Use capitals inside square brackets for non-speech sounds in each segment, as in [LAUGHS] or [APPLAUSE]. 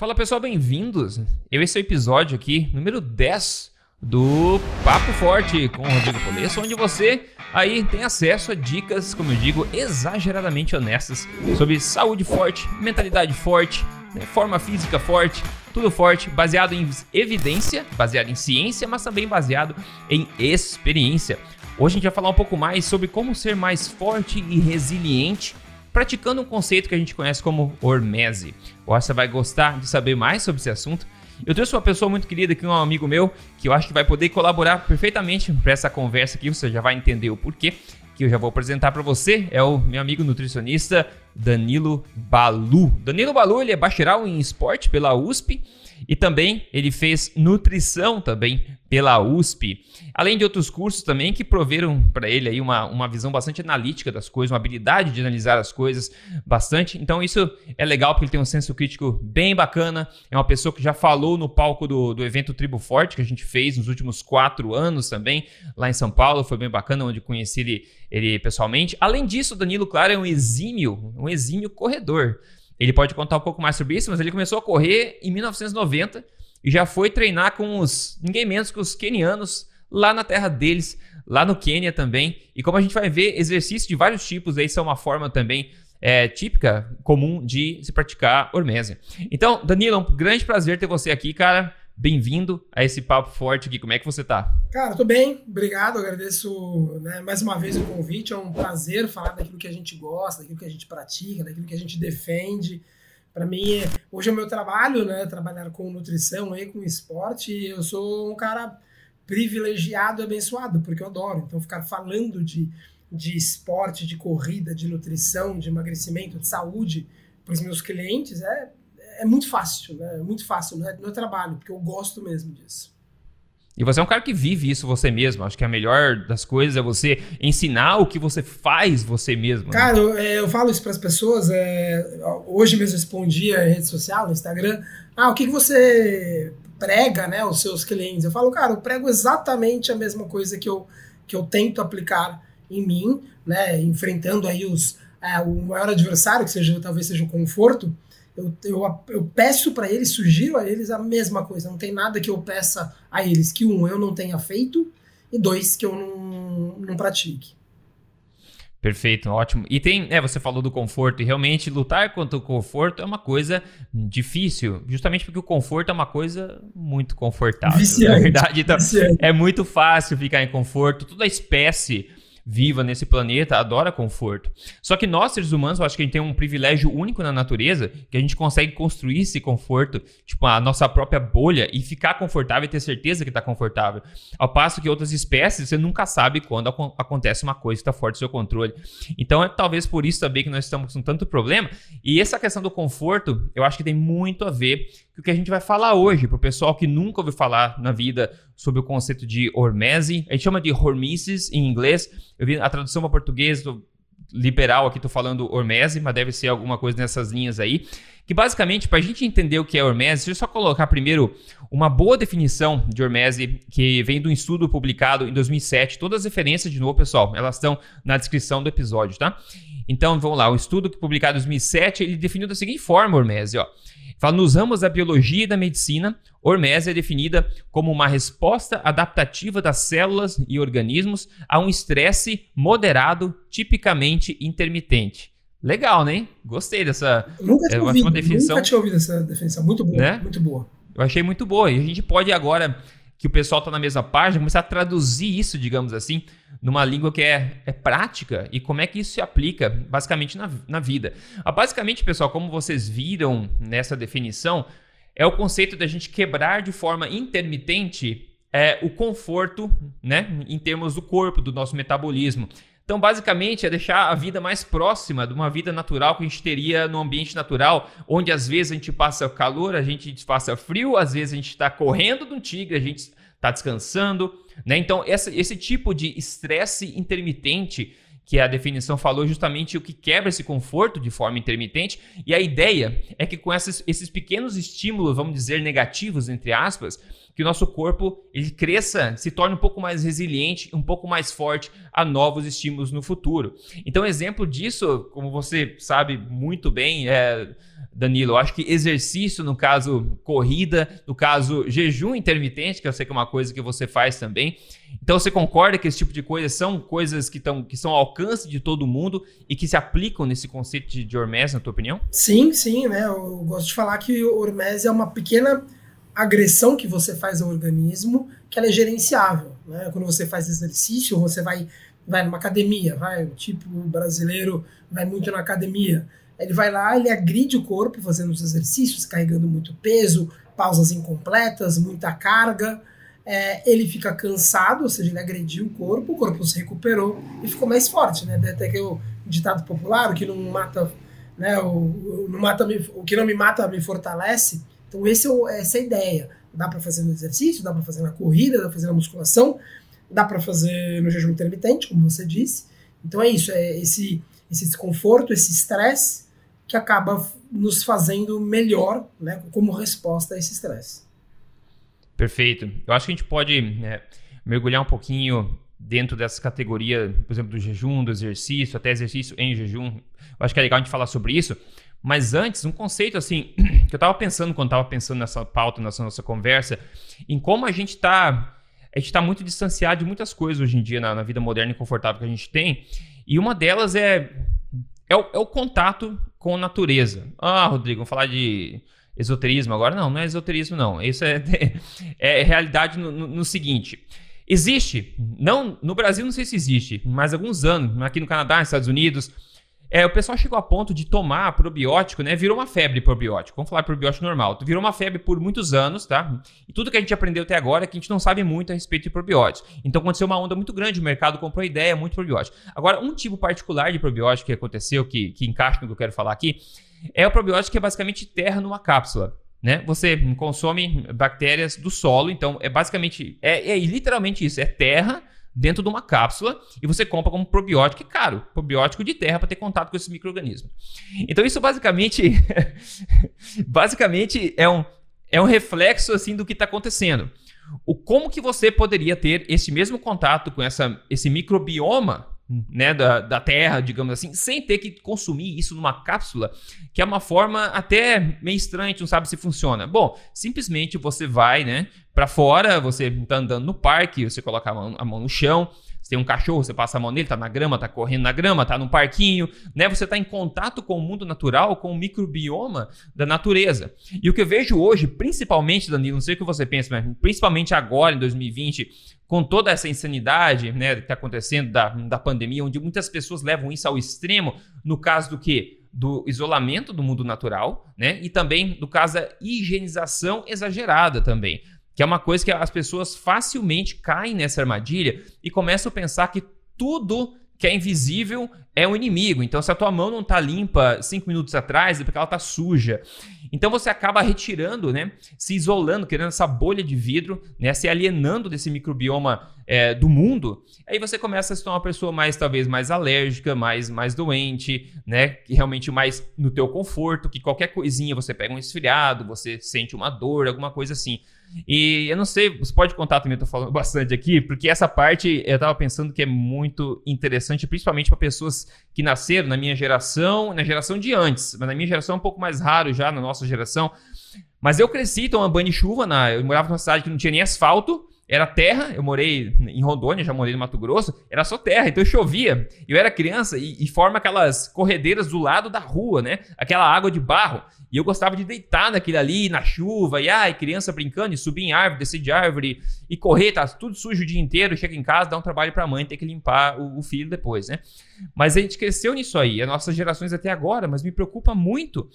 Fala pessoal, bem-vindos. Eu esse é o episódio aqui, número 10 do Papo Forte com o Rodrigo Polesso, onde você aí tem acesso a dicas, como eu digo, exageradamente honestas sobre saúde forte, mentalidade forte, né, forma física forte, tudo forte, baseado em evidência, baseado em ciência, mas também baseado em experiência. Hoje a gente vai falar um pouco mais sobre como ser mais forte e resiliente praticando um conceito que a gente conhece como hormese. Você vai gostar de saber mais sobre esse assunto. Eu trouxe uma pessoa muito querida aqui, um amigo meu, que eu acho que vai poder colaborar perfeitamente para essa conversa aqui, você já vai entender o porquê, que eu já vou apresentar para você, é o meu amigo nutricionista Danilo Balu. Danilo Balu, ele é bacharel em esporte pela USP, e também ele fez nutrição também pela USP, além de outros cursos também que proveram para ele aí uma, uma visão bastante analítica das coisas, uma habilidade de analisar as coisas bastante. Então isso é legal porque ele tem um senso crítico bem bacana. É uma pessoa que já falou no palco do, do evento Tribo Forte que a gente fez nos últimos quatro anos também lá em São Paulo. Foi bem bacana onde conheci ele, ele pessoalmente. Além disso, Danilo, claro, é um exímio, um exímio corredor. Ele pode contar um pouco mais sobre isso, mas ele começou a correr em 1990 e já foi treinar com os ninguém menos que os quenianos lá na terra deles, lá no Quênia também. E como a gente vai ver, exercícios de vários tipos aí são uma forma também é, típica, comum de se praticar hormese. Então, Danilo, é um grande prazer ter você aqui, cara. Bem-vindo a esse papo forte aqui. Como é que você tá? Cara, tô bem, obrigado. Agradeço né, mais uma vez o convite. É um prazer falar daquilo que a gente gosta, daquilo que a gente pratica, daquilo que a gente defende. Para mim, hoje é o meu trabalho, né? Trabalhar com nutrição e com esporte. E eu sou um cara privilegiado e abençoado, porque eu adoro. Então, ficar falando de, de esporte, de corrida, de nutrição, de emagrecimento, de saúde para os meus clientes é é muito fácil, né? É muito fácil, não é, não é trabalho, porque eu gosto mesmo disso. E você é um cara que vive isso você mesmo. Acho que a melhor das coisas é você ensinar o que você faz você mesmo. Né? Cara, eu, é, eu, falo isso para as pessoas. É, hoje mesmo respondi a rede social, no Instagram. Ah, o que, que você prega, né, os seus clientes? Eu falo, cara, eu prego exatamente a mesma coisa que eu, que eu tento aplicar em mim, né, enfrentando aí os, é, o maior adversário, que seja talvez seja o conforto eu, eu, eu peço para eles, sugiro a eles a mesma coisa. Não tem nada que eu peça a eles que, um, eu não tenha feito, e dois, que eu não, não pratique. Perfeito, ótimo. E tem, é, você falou do conforto, e realmente lutar contra o conforto é uma coisa difícil, justamente porque o conforto é uma coisa muito confortável. Viciante, na verdade, então, viciante. é muito fácil ficar em conforto. Toda espécie viva nesse planeta adora conforto. Só que nós, seres humanos, eu acho que a gente tem um privilégio único na natureza, que a gente consegue construir esse conforto, tipo, a nossa própria bolha e ficar confortável e ter certeza que está confortável. Ao passo que outras espécies, você nunca sabe quando acontece uma coisa que está fora do seu controle. Então, é talvez por isso também que nós estamos com tanto problema. E essa questão do conforto, eu acho que tem muito a ver o que a gente vai falar hoje, para o pessoal que nunca ouviu falar na vida sobre o conceito de hormese. A gente chama de hormesis em inglês. Eu vi a tradução para português do liberal aqui, estou falando hormese, mas deve ser alguma coisa nessas linhas aí. Que basicamente, para a gente entender o que é hormese, deixa eu só colocar primeiro uma boa definição de hormese que vem de um estudo publicado em 2007. Todas as referências, de novo, pessoal, elas estão na descrição do episódio, tá? Então, vamos lá. O estudo que publicado em 2007, ele definiu da seguinte forma hormese, ó. Fala, nos ramos da biologia e da medicina, hormese é definida como uma resposta adaptativa das células e organismos a um estresse moderado, tipicamente intermitente. Legal, né? Gostei dessa nunca tinha é, ouvido, definição. Nunca tinha ouvido essa definição. Muito boa, né? muito boa. Eu achei muito boa. E a gente pode agora que o pessoal está na mesma página, começar a traduzir isso, digamos assim, numa língua que é, é prática e como é que isso se aplica basicamente na, na vida. Ah, basicamente, pessoal, como vocês viram nessa definição, é o conceito da gente quebrar de forma intermitente é, o conforto, né, em termos do corpo, do nosso metabolismo. Então, basicamente, é deixar a vida mais próxima de uma vida natural que a gente teria no ambiente natural, onde às vezes a gente passa calor, a gente passa frio, às vezes a gente está correndo de um tigre, a gente está descansando. Né? Então, essa, esse tipo de estresse intermitente que a definição falou justamente o que quebra esse conforto de forma intermitente. E a ideia é que com esses, esses pequenos estímulos, vamos dizer, negativos, entre aspas, que o nosso corpo ele cresça, se torne um pouco mais resiliente, um pouco mais forte a novos estímulos no futuro. Então, exemplo disso, como você sabe muito bem, é, Danilo, eu acho que exercício, no caso corrida, no caso jejum intermitente, que eu sei que é uma coisa que você faz também. Então você concorda que esse tipo de coisas são coisas que, tão, que são ao alcance de todo mundo e que se aplicam nesse conceito de, Hormese, na tua opinião? Sim, sim, né? Eu gosto de falar que o Hormese é uma pequena agressão que você faz ao organismo que ela é gerenciável. Né? Quando você faz exercício, você vai, vai numa academia, vai, o tipo brasileiro vai muito na academia. Ele vai lá, ele agride o corpo fazendo os exercícios, carregando muito peso, pausas incompletas, muita carga. É, ele fica cansado, ou seja, ele agrediu o corpo, o corpo se recuperou e ficou mais forte, né? Até que o ditado popular, o que não mata, né? O, o, não mata o que não me mata me fortalece. Então, esse é, essa é a ideia. Dá para fazer no exercício, dá para fazer na corrida, dá para fazer na musculação, dá para fazer no jejum intermitente, como você disse. Então é isso, é esse, esse desconforto, esse estresse que acaba nos fazendo melhor, né, como resposta a esse estresse. Perfeito. Eu acho que a gente pode é, mergulhar um pouquinho dentro dessa categoria, por exemplo, do jejum, do exercício, até exercício em jejum. Eu acho que é legal a gente falar sobre isso, mas antes, um conceito assim, [CLEARS THROAT] que eu estava pensando quando estava pensando nessa pauta, nessa nossa conversa, em como a gente está a gente está muito distanciado de muitas coisas hoje em dia na, na, vida moderna e confortável que a gente tem. E uma delas é, é, o, é o contato com natureza. Ah, Rodrigo, vamos falar de esoterismo agora? Não, não é esoterismo, não. Isso é, [LAUGHS] é realidade no, no, no seguinte. Existe, não no Brasil não sei se existe, mas alguns anos, aqui no Canadá, nos Estados Unidos, é, o pessoal chegou a ponto de tomar probiótico, né? Virou uma febre probiótico. Vamos falar probiótico normal. Virou uma febre por muitos anos, tá? E tudo que a gente aprendeu até agora é que a gente não sabe muito a respeito de probióticos. Então aconteceu uma onda muito grande, o mercado comprou ideia, muito probiótico. Agora, um tipo particular de probiótico que aconteceu, que, que encaixa no que eu quero falar aqui, é o probiótico que é basicamente terra numa cápsula. Né? Você consome bactérias do solo, então é basicamente, é, é literalmente isso, é terra dentro de uma cápsula e você compra como probiótico, e caro, probiótico de terra para ter contato com esse microorganismo. Então isso basicamente [LAUGHS] basicamente é um, é um reflexo assim do que está acontecendo. O como que você poderia ter esse mesmo contato com essa, esse microbioma né, da, da Terra, digamos assim, sem ter que consumir isso numa cápsula, que é uma forma até meio estranha, não sabe se funciona. Bom, simplesmente você vai, né, para fora, você tá andando no parque, você coloca a mão, a mão no chão, tem um cachorro, você passa a mão nele, tá na grama, tá correndo na grama, tá no parquinho, né? Você tá em contato com o mundo natural, com o microbioma da natureza. E o que eu vejo hoje, principalmente, Danilo, não sei o que você pensa, mas principalmente agora, em 2020, com toda essa insanidade né, que está acontecendo da, da pandemia, onde muitas pessoas levam isso ao extremo, no caso do que? Do isolamento do mundo natural, né? E também do caso da higienização exagerada também. Que é uma coisa que as pessoas facilmente caem nessa armadilha e começam a pensar que tudo que é invisível é um inimigo. Então, se a tua mão não está limpa cinco minutos atrás, é porque ela está suja. Então, você acaba retirando, né, se isolando, criando essa bolha de vidro, né, se alienando desse microbioma é, do mundo. Aí você começa a se tornar uma pessoa mais, talvez, mais alérgica, mais, mais doente, né, que realmente mais no teu conforto, que qualquer coisinha você pega um esfriado, você sente uma dor, alguma coisa assim. E eu não sei, você pode contar também, eu tô falando bastante aqui, porque essa parte eu tava pensando que é muito interessante, principalmente para pessoas que nasceram na minha geração, na geração de antes, mas na minha geração é um pouco mais raro já, na nossa geração. Mas eu cresci tomando banho de chuva, na, eu morava numa cidade que não tinha nem asfalto, era terra, eu morei em Rondônia, já morei no Mato Grosso, era só terra, então chovia. Eu era criança e, e, forma aquelas corredeiras do lado da rua, né? Aquela água de barro. E eu gostava de deitar naquele ali, na chuva, e ai, criança brincando, e subir em árvore, descer de árvore, e correr, tá tudo sujo o dia inteiro, chega em casa, dá um trabalho pra mãe, ter que limpar o, o filho depois, né? Mas a gente cresceu nisso aí, as nossas gerações até agora, mas me preocupa muito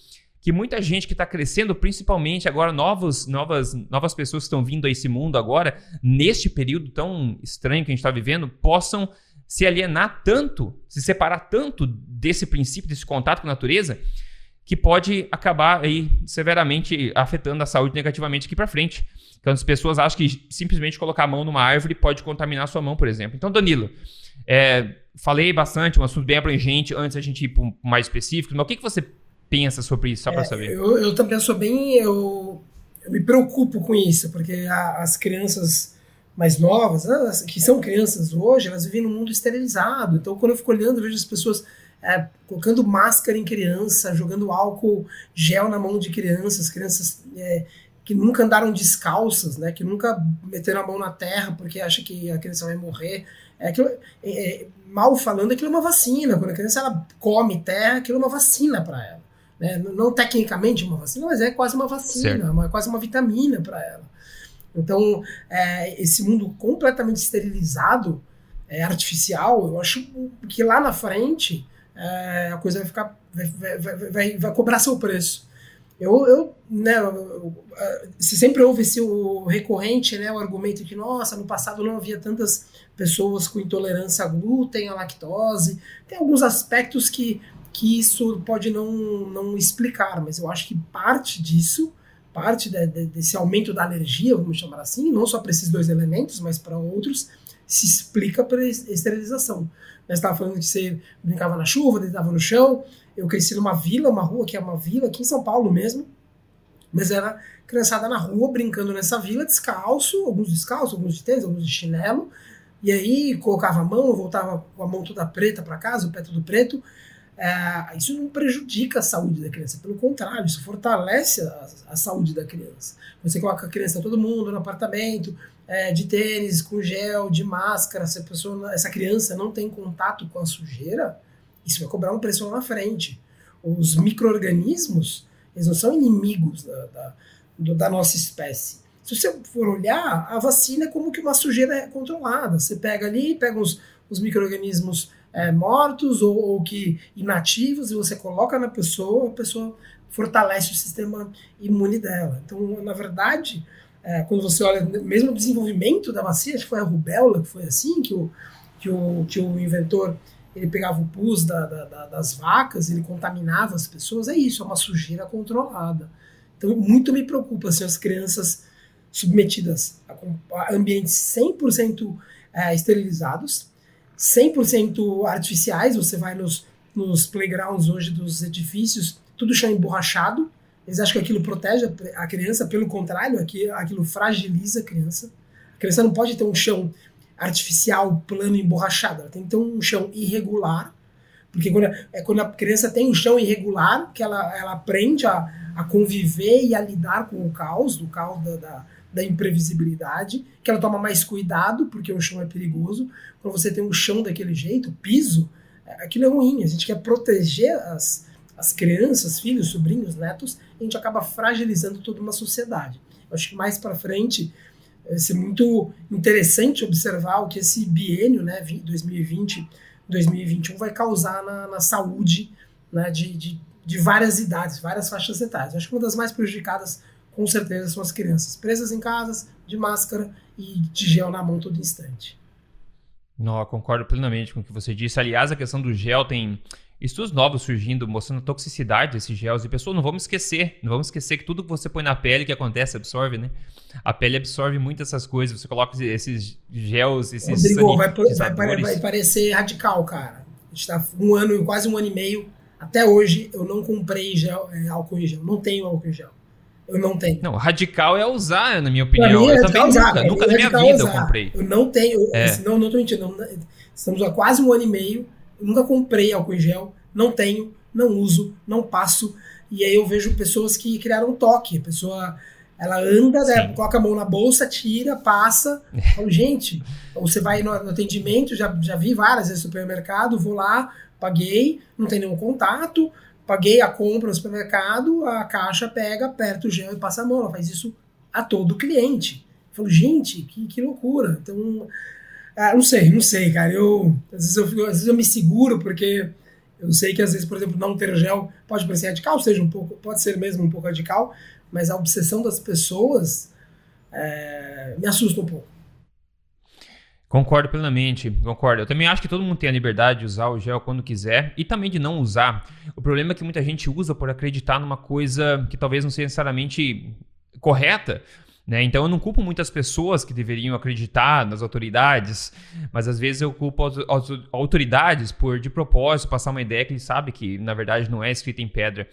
que muita gente que está crescendo, principalmente agora novos, novas, novas pessoas que estão vindo a esse mundo agora, neste período tão estranho que a gente está vivendo, possam se alienar tanto, se separar tanto desse princípio, desse contato com a natureza, que pode acabar aí severamente afetando a saúde negativamente aqui para frente. Então as pessoas acham que simplesmente colocar a mão numa árvore pode contaminar a sua mão, por exemplo. Então, Danilo, é, falei bastante, um assunto bem abrangente, antes a gente ir para um mais específico, mas o que, que você pensa sobre isso, só para é, saber? Eu, eu também sou bem. Eu, eu me preocupo com isso, porque a, as crianças mais novas, né, que são crianças hoje, elas vivem num mundo esterilizado. Então, quando eu fico olhando, eu vejo as pessoas é, colocando máscara em criança, jogando álcool gel na mão de crianças, crianças é, que nunca andaram descalças, né, que nunca meteram a mão na terra porque acha que a criança vai morrer. É, aquilo, é, é, mal falando, aquilo é uma vacina. Quando a criança ela come terra, aquilo é uma vacina para ela. Né? Não tecnicamente uma vacina, mas é quase uma vacina, é quase uma vitamina para ela. Então, é, esse mundo completamente esterilizado, é, artificial, eu acho que lá na frente é, a coisa vai ficar. Vai, vai, vai, vai, cobrar seu preço. Eu, eu né, se sempre houve esse o recorrente, né, o argumento que, nossa, no passado não havia tantas pessoas com intolerância a glúten, a lactose. Tem alguns aspectos que, que isso pode não, não explicar, mas eu acho que parte disso parte de, de, desse aumento da alergia, vamos chamar assim, não só para esses dois elementos, mas para outros, se explica pela esterilização. Nós estava falando que você brincava na chuva, deitava no chão. Eu cresci numa vila, uma rua que é uma vila, aqui em São Paulo mesmo, mas era criançada na rua, brincando nessa vila, descalço, alguns descalços, alguns de tênis, alguns de chinelo, e aí colocava a mão, voltava com a mão toda preta para casa, o pé todo preto, é, isso não prejudica a saúde da criança, pelo contrário, isso fortalece a, a saúde da criança. Você coloca a criança, todo mundo no apartamento, é, de tênis, com gel, de máscara, se pessoa, essa criança não tem contato com a sujeira, isso vai cobrar um preço lá na frente. Os micro-organismos, eles não são inimigos da, da, da nossa espécie. Se você for olhar, a vacina é como que uma sujeira é controlada. Você pega ali, pega os, os micro-organismos é, mortos ou, ou, que inativos e você coloca na pessoa, a pessoa fortalece o sistema imune dela. Então, na verdade, é, quando você olha mesmo o desenvolvimento da vacina, acho que foi a rubéola que foi assim, que o, que o, que o inventor ele pegava o pus da, da, da, das vacas, ele contaminava as pessoas, é isso, é uma sujeira controlada. Então, muito me preocupa se as crianças submetidas a ambientes 100% é, esterilizados, 100% artificiais, você vai nos, nos playgrounds hoje dos edifícios, tudo chão emborrachado, eles acham que aquilo protege a criança, pelo contrário, aquilo fragiliza a criança. A criança não pode ter um chão artificial, plano, emborrachado, ela tem que ter um chão irregular, porque quando, é quando a criança tem um chão irregular que ela, ela aprende a, a conviver e a lidar com o caos, do caos da, da da imprevisibilidade, que ela toma mais cuidado, porque o chão é perigoso. Quando você tem um chão daquele jeito, piso, é, aquilo é ruim. A gente quer proteger as, as crianças, filhos, sobrinhos, netos, a gente acaba fragilizando toda uma sociedade. Eu acho que mais para frente vai ser muito interessante observar o que esse biênio, né, 2020, 2021, vai causar na, na saúde né, de, de, de várias idades, várias faixas etárias. Eu acho que uma das mais prejudicadas com certeza são as crianças presas em casas, de máscara e de gel na mão todo instante. Não, concordo plenamente com o que você disse. Aliás, a questão do gel tem estudos novos surgindo mostrando a toxicidade desses gels. E, pessoal, não vamos esquecer, não vamos esquecer que tudo que você põe na pele que acontece absorve, né? A pele absorve muito essas coisas. Você coloca esses gels, esses Rodrigo, vai, vai, vai, parecer radical, cara. A gente tá um ano, quase um ano e meio. Até hoje eu não comprei gel, é, álcool em gel. Não tenho álcool em gel. Eu não tenho. Não, radical é usar, na minha opinião. Mim, é eu também usar, nunca, é nunca na minha vida usar. eu comprei. Eu não tenho. É. Não, não tô mentindo. Não, estamos há quase um ano e meio. Eu nunca comprei álcool em gel. Não tenho, não uso, não passo. E aí eu vejo pessoas que criaram toque. A pessoa ela anda, né, coloca a mão na bolsa, tira, passa. [LAUGHS] Falo, gente, você vai no, no atendimento, já, já vi várias vezes no supermercado, vou lá, paguei, não tem nenhum contato paguei a compra no supermercado, a caixa pega, aperta o gel e passa a mão. Ela faz isso a todo cliente. Eu falo, gente, que, que loucura. Então, ah, não sei, não sei, cara. Eu às, vezes eu, às vezes eu me seguro porque eu sei que às vezes, por exemplo, não ter gel pode parecer radical, seja um pouco, pode ser mesmo um pouco radical, mas a obsessão das pessoas é, me assusta um pouco. Concordo plenamente, concordo. Eu também acho que todo mundo tem a liberdade de usar o gel quando quiser e também de não usar. O problema é que muita gente usa por acreditar numa coisa que talvez não seja necessariamente correta. Né? Então eu não culpo muitas pessoas que deveriam acreditar nas autoridades, mas às vezes eu culpo as autoridades por de propósito passar uma ideia que ele sabe que na verdade não é escrita em pedra.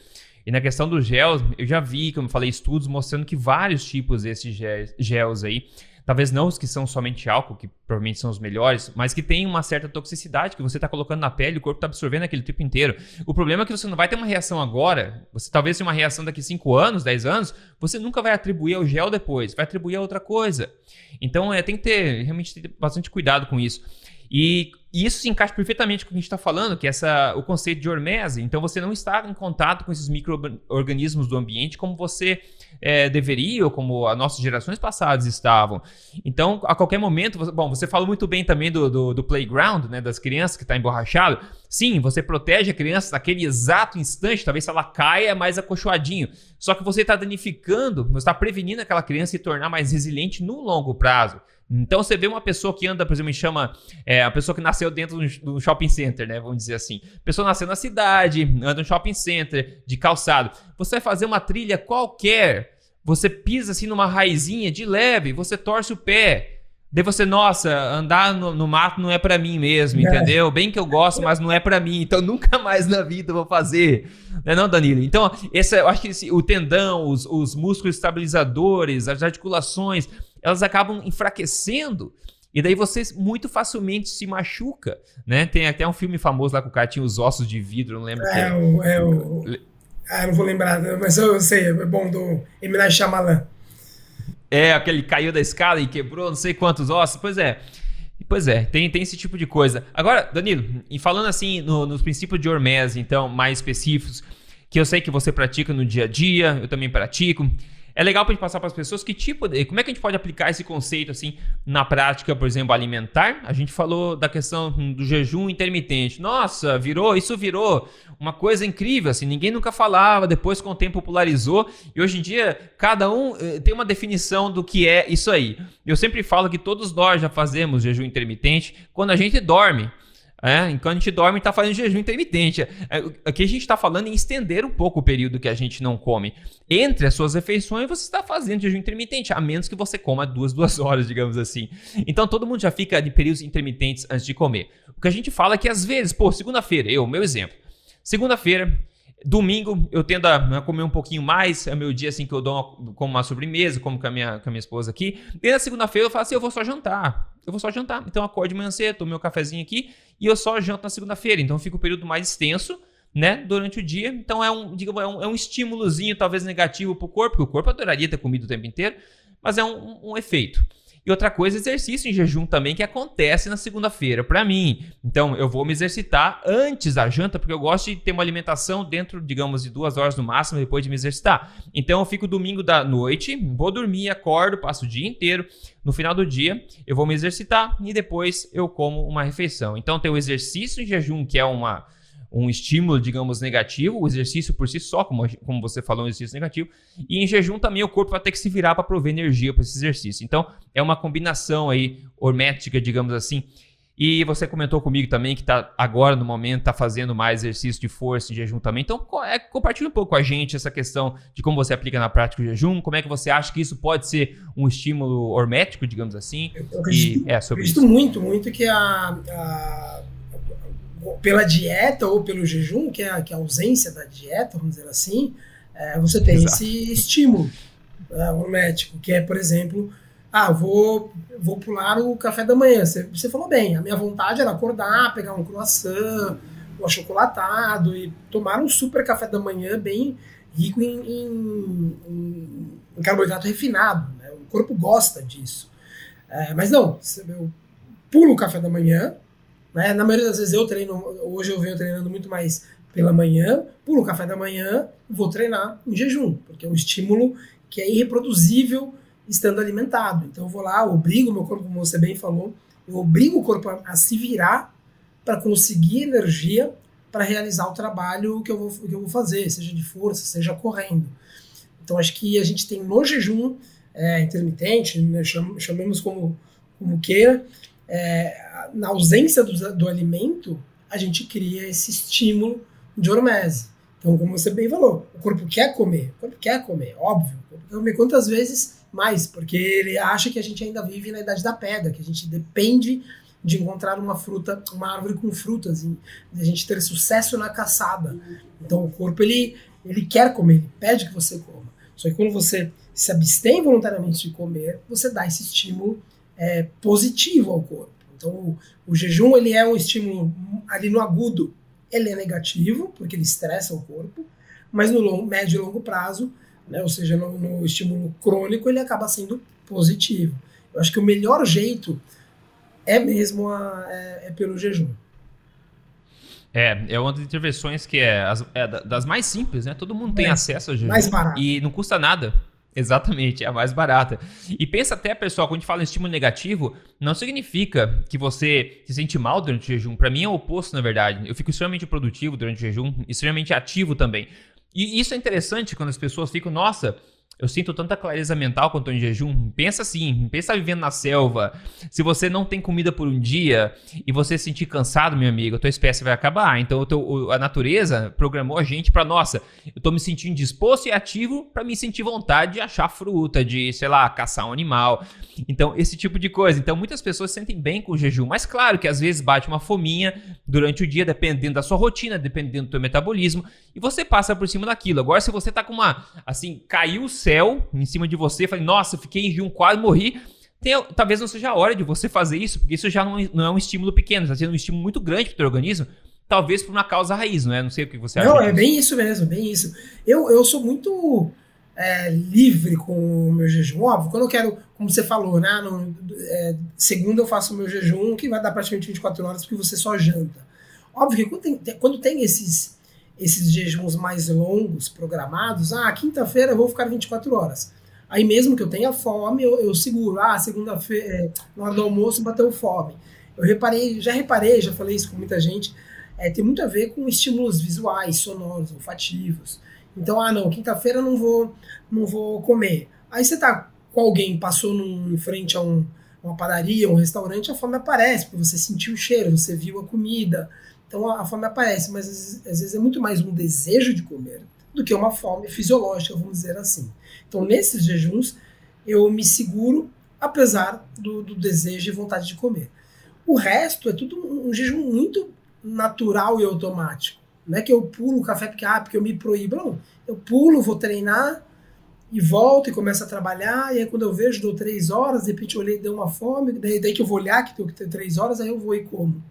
E na questão dos gels, eu já vi, como eu falei, estudos mostrando que vários tipos desses gels aí Talvez não os que são somente álcool, que provavelmente são os melhores, mas que tem uma certa toxicidade que você está colocando na pele, o corpo está absorvendo aquele tempo inteiro. O problema é que você não vai ter uma reação agora, você talvez tenha uma reação daqui 5 anos, 10 anos, você nunca vai atribuir ao gel depois, vai atribuir a outra coisa. Então é, tem que ter realmente ter bastante cuidado com isso. E isso se encaixa perfeitamente com o que a gente está falando, que é essa, o conceito de hormese. Então você não está em contato com esses micro-organismos do ambiente como você é, deveria ou como as nossas gerações passadas estavam. Então, a qualquer momento, você, bom, você falou muito bem também do, do, do playground, né, das crianças que está emborrachado. Sim, você protege a criança naquele exato instante, talvez ela caia mais acolchoadinho. Só que você está danificando, você está prevenindo aquela criança se tornar mais resiliente no longo prazo. Então você vê uma pessoa que anda, por exemplo, me chama é, a pessoa que nasceu dentro do shopping center, né? Vamos dizer assim. A pessoa nasceu na cidade, anda no shopping center, de calçado. Você vai fazer uma trilha qualquer, você pisa assim numa raizinha de leve, você torce o pé. Daí você, nossa, andar no, no mato não é para mim mesmo, é. entendeu? Bem que eu gosto, mas não é para mim, então [LAUGHS] nunca mais na vida eu vou fazer. Não é não, Danilo? Então, esse, eu acho que esse, o tendão, os, os músculos estabilizadores, as articulações, elas acabam enfraquecendo e daí você muito facilmente se machuca, né? Tem até um filme famoso lá que o cara tinha os ossos de vidro, não lembro é, é. O, é o... Ah, não vou lembrar, mas eu sei, é bom do Eminem Shyamalan. É, aquele caiu da escada e quebrou não sei quantos ossos. Pois é. Pois é, tem, tem esse tipo de coisa. Agora, Danilo, e falando assim no, nos princípios de Hormese, então, mais específicos, que eu sei que você pratica no dia a dia, eu também pratico. É legal para gente passar para as pessoas que tipo, de, como é que a gente pode aplicar esse conceito assim na prática, por exemplo, alimentar? A gente falou da questão do jejum intermitente. Nossa, virou, isso virou uma coisa incrível, assim, ninguém nunca falava, depois com o tempo popularizou e hoje em dia cada um eh, tem uma definição do que é isso aí. Eu sempre falo que todos nós já fazemos jejum intermitente quando a gente dorme. É, enquanto a gente dorme, está fazendo jejum intermitente. É, aqui a gente está falando em estender um pouco o período que a gente não come. Entre as suas refeições, você está fazendo jejum intermitente, a menos que você coma duas, duas horas, digamos assim. Então todo mundo já fica de períodos intermitentes antes de comer. O que a gente fala é que às vezes, pô, segunda-feira, eu, meu exemplo. Segunda-feira, Domingo eu tendo a comer um pouquinho mais, é meu dia assim que eu dou uma, como uma sobremesa, como com a minha, com a minha esposa aqui. E na segunda-feira eu falo assim, eu vou só jantar. Eu vou só jantar. Então eu acordo de manhã cedo, tomo meu cafezinho aqui e eu só janto na segunda-feira. Então fica o um período mais extenso, né, durante o dia. Então é um, digamos, é um, é um estímulozinho talvez negativo para o corpo, porque o corpo adoraria ter comido o tempo inteiro, mas é um, um efeito. E outra coisa, exercício em jejum também, que acontece na segunda-feira para mim. Então, eu vou me exercitar antes da janta, porque eu gosto de ter uma alimentação dentro, digamos, de duas horas no máximo depois de me exercitar. Então, eu fico domingo da noite, vou dormir, acordo, passo o dia inteiro. No final do dia, eu vou me exercitar e depois eu como uma refeição. Então, tem o exercício em jejum, que é uma um estímulo, digamos, negativo, o exercício por si só, como, como você falou, um exercício negativo, e em jejum também o corpo vai ter que se virar para prover energia para esse exercício. Então, é uma combinação aí hormética, digamos assim. E você comentou comigo também que tá agora no momento está fazendo mais exercício de força em jejum também. Então, é, compartilha um pouco com a gente essa questão de como você aplica na prática o jejum, como é que você acha que isso pode ser um estímulo hormético, digamos assim. Eu acredito, e, é, sobre acredito isso. muito, muito que a, a pela dieta ou pelo jejum, que é a, que é a ausência da dieta, vamos dizer assim, é, você tem Exato. esse estímulo né, hormético, que é, por exemplo, ah, vou, vou pular o café da manhã. Você, você falou bem, a minha vontade era acordar, pegar um croissant, um achocolatado e tomar um super café da manhã bem rico em, em, em, em carboidrato refinado. Né? O corpo gosta disso. É, mas não, eu pulo o café da manhã, né? Na maioria das vezes eu treino, hoje eu venho treinando muito mais pela manhã, pulo o café da manhã, vou treinar em jejum, porque é um estímulo que é irreproduzível estando alimentado. Então eu vou lá, obrigo o meu corpo, como você bem falou, eu obrigo o corpo a, a se virar para conseguir energia para realizar o trabalho que eu, vou, que eu vou fazer, seja de força, seja correndo. Então acho que a gente tem no jejum é, intermitente, né, chamemos como, como queira, é, na ausência do, do alimento, a gente cria esse estímulo de hormese. Então, como você bem falou, o corpo quer comer, o corpo quer comer, óbvio. O corpo quer comer quantas vezes mais, porque ele acha que a gente ainda vive na idade da pedra, que a gente depende de encontrar uma fruta, uma árvore com frutas, de a gente ter sucesso na caçada. Então, o corpo ele ele quer comer, ele pede que você coma. Só que quando você se abstém voluntariamente de comer, você dá esse estímulo é, positivo ao corpo. Então, o, o, jejum ele é um estímulo ali no agudo, ele é negativo, porque ele estressa o corpo, mas no médio e longo prazo, né, ou seja, no, no estímulo crônico, ele acaba sendo positivo. Eu acho que o melhor jeito é mesmo a, é, é pelo jejum. É, é uma das intervenções que é, as, é das mais simples, né? Todo mundo tem é, acesso ao jejum. Mais barato. E não custa nada. Exatamente, é a mais barata. E pensa até, pessoal, quando a gente fala em estímulo negativo, não significa que você se sente mal durante o jejum. Para mim é o oposto, na verdade. Eu fico extremamente produtivo durante o jejum, extremamente ativo também. E isso é interessante quando as pessoas ficam, nossa, eu sinto tanta clareza mental quando estou em jejum. Pensa assim, pensa vivendo na selva. Se você não tem comida por um dia e você se sentir cansado, meu amigo, a tua espécie vai acabar. Então teu, a natureza programou a gente para, nossa, eu estou me sentindo disposto e ativo para me sentir vontade de achar fruta, de, sei lá, caçar um animal. Então, esse tipo de coisa. Então, muitas pessoas se sentem bem com o jejum, mas claro que às vezes bate uma fominha durante o dia, dependendo da sua rotina, dependendo do teu metabolismo, e você passa por cima daquilo. Agora, se você tá com uma, assim, caiu o céu céu em cima de você, falei, nossa, fiquei em jejum, quase morri. Tem, talvez não seja a hora de você fazer isso, porque isso já não, não é um estímulo pequeno, está sendo um estímulo muito grande para o teu organismo, talvez por uma causa raiz, não é? Não sei o que você acha. Não, é bem isso mesmo, bem isso. Eu, eu sou muito é, livre com o meu jejum, óbvio, quando eu quero, como você falou, né? No, é, segunda eu faço o meu jejum, que vai dar praticamente 24 horas, porque você só janta. Óbvio que quando tem, quando tem esses esses jejuns mais longos, programados, ah, quinta-feira eu vou ficar 24 horas. Aí mesmo que eu tenha fome, eu, eu seguro, ah, segunda-feira, é, na hora do almoço bateu fome. Eu reparei, já reparei, já falei isso com muita gente, é, tem muito a ver com estímulos visuais, sonoros, olfativos. Então, ah, não, quinta-feira não vou, não vou comer. Aí você tá com alguém, passou num, em frente a um, uma padaria, um restaurante, a fome aparece, porque você sentiu o cheiro, você viu a comida, então a, fome aparece, mas às, às vezes é muito mais um desejo de comer do que uma fome fisiológica, vamos dizer assim. Então nesses jejuns eu me seguro apesar do, do, desejo e vontade de comer. O resto é tudo um jejum muito natural e automático. Não é que eu pulo o café porque, ah, porque eu me proíbo. Não. Eu pulo, vou treinar e volto e começo a trabalhar. E aí quando eu vejo, dou três horas, de repente eu olhei, deu uma fome. Daí, daí que eu vou olhar que ter três horas, aí eu vou e como.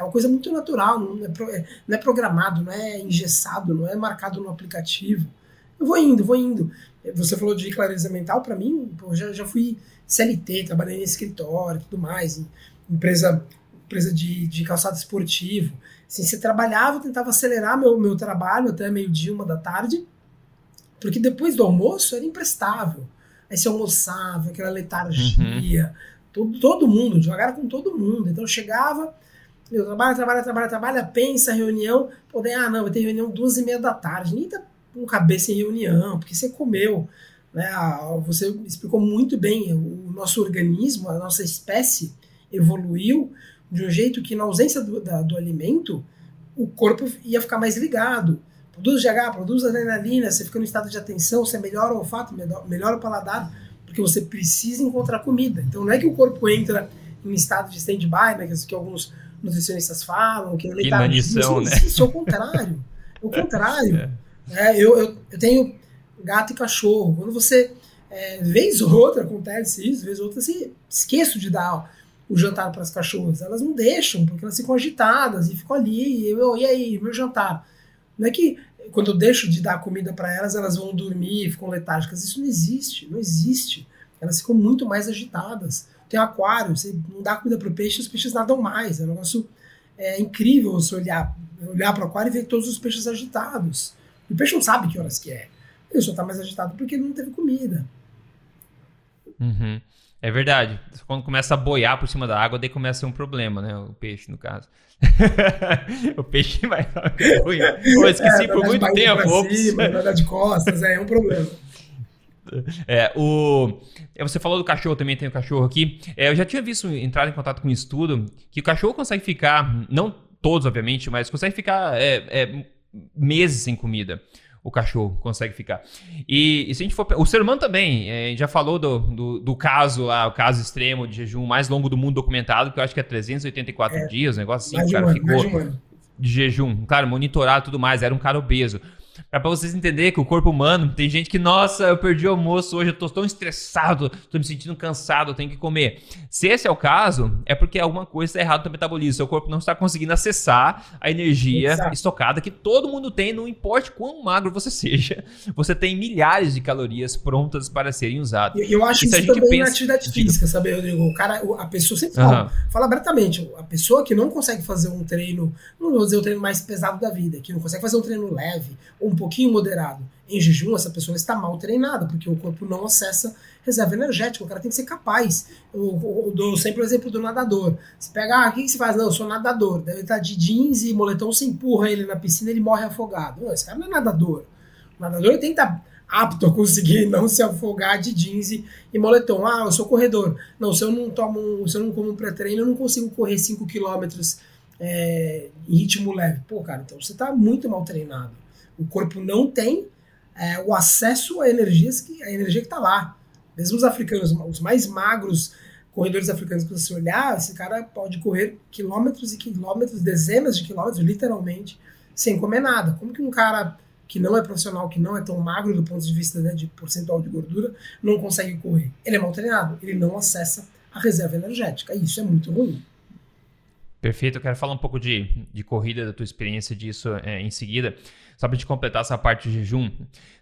É uma coisa muito natural, não é, é, não é programado, não é engessado, não é marcado no aplicativo. Eu vou indo, vou indo. Você falou de clareza mental, para mim, pô, já, já fui CLT, trabalhei em escritório e tudo mais, em empresa, empresa de, de calçado esportivo. Assim, você trabalhava, eu tentava acelerar meu, meu trabalho até meio-dia, uma da tarde, porque depois do almoço era imprestável. Aí você almoçava, aquela letargia, uhum. todo, todo mundo, devagar com todo mundo. Então eu chegava, meu, trabalha, trabalha, trabalha, trabalha, pensa, reunião. Poder, ah, não, vai ter reunião duas e meia da tarde. Nem tá com cabeça em reunião, porque você comeu. Né? Você explicou muito bem. O nosso organismo, a nossa espécie evoluiu de um jeito que, na ausência do, da, do alimento, o corpo ia ficar mais ligado. Produz GH, produz adrenalina, você fica no estado de atenção, você melhora o olfato, melhora o paladar, porque você precisa encontrar comida. Então não é que o corpo entra em estado de stand-by, né, que alguns nutricionistas falam, que ele tá. Inanição, né? Isso é o contrário. É o [LAUGHS] contrário. É. é eu, eu, eu, tenho gato e cachorro. Quando você. É, vez ou outra acontece isso, vez ou outra, assim, esqueço de dar o jantar para as cachorras. Elas não deixam, porque elas ficam agitadas e ficam ali. E, eu, e aí, meu jantar? Não é que quando eu deixo de dar comida para elas, elas vão dormir, ficam letárgicas. Isso não existe, não existe. Elas ficam muito mais agitadas tem aquário, você não dá comida para o peixe, os peixes nadam mais. É um negócio é, incrível você olhar, olhar para o aquário e ver todos os peixes agitados. E o peixe não sabe que horas que é. Ele só está mais agitado porque não teve comida. Uhum. É verdade. Quando começa a boiar por cima da água, daí começa a ser um problema, né? O peixe, no caso. [LAUGHS] o peixe vai [LAUGHS] boiar. Pô, esqueci é, por muito tempo. Cima, de costas, é, é um problema. É, o, é, você falou do cachorro, também tem o cachorro aqui. É, eu já tinha visto, entrar em contato com um estudo, que o cachorro consegue ficar, não todos, obviamente, mas consegue ficar é, é, meses sem comida. O cachorro consegue ficar. E, e, se a gente for. O ser humano também. É, já falou do, do, do, caso, ah, o caso extremo de jejum mais longo do mundo documentado, que eu acho que é 384 é. dias, um negócio assim. O cara ficou de jejum. Claro, monitorado e tudo mais, era um cara obeso. Para vocês entenderem que o corpo humano, tem gente que, nossa, eu perdi o almoço hoje, eu tô tão estressado, tô me sentindo cansado, eu tenho que comer. Se esse é o caso, é porque alguma coisa está errada no metabolismo. Seu corpo não está conseguindo acessar a energia Exato. estocada que todo mundo tem, não importa quão magro você seja. Você tem milhares de calorias prontas para serem usadas. Eu, eu acho isso também pensa... na atividade física, sabe, Rodrigo? O cara, a pessoa sempre fala, uhum. fala abertamente, a pessoa que não consegue fazer um treino, não vou dizer o treino mais pesado da vida, que não consegue fazer um treino leve ou um pouquinho moderado em jejum, essa pessoa está mal treinada, porque o corpo não acessa reserva energética, o cara tem que ser capaz. Eu, eu dou sempre o exemplo do nadador. Você pega, ah, o que, você faz? Não, eu sou nadador. Ele tá de jeans e moletom, você empurra ele na piscina ele morre afogado. Não, esse cara não é nadador. O nadador tem que estar tá apto a conseguir não se afogar de jeans e, e, moletom. Ah, eu sou corredor. Não, se eu não tomo, se eu não como um pré-treino, eu não consigo correr 5 km é, em ritmo leve. Pô, cara, então você está muito mal treinado. O corpo não tem é, o acesso a energias que a energia que está lá. Mesmo os africanos, os mais magros corredores africanos que você olhar, esse cara pode correr quilômetros e quilômetros, dezenas de quilômetros, literalmente, sem comer nada. Como que um cara que não é profissional, que não é tão magro do ponto de vista né, de percentual de gordura, não consegue correr? Ele é mal treinado, ele não acessa a reserva energética. Isso é muito ruim. Perfeito, eu quero falar um pouco de, de corrida, da tua experiência disso é, em seguida. Só para te completar essa parte de jejum.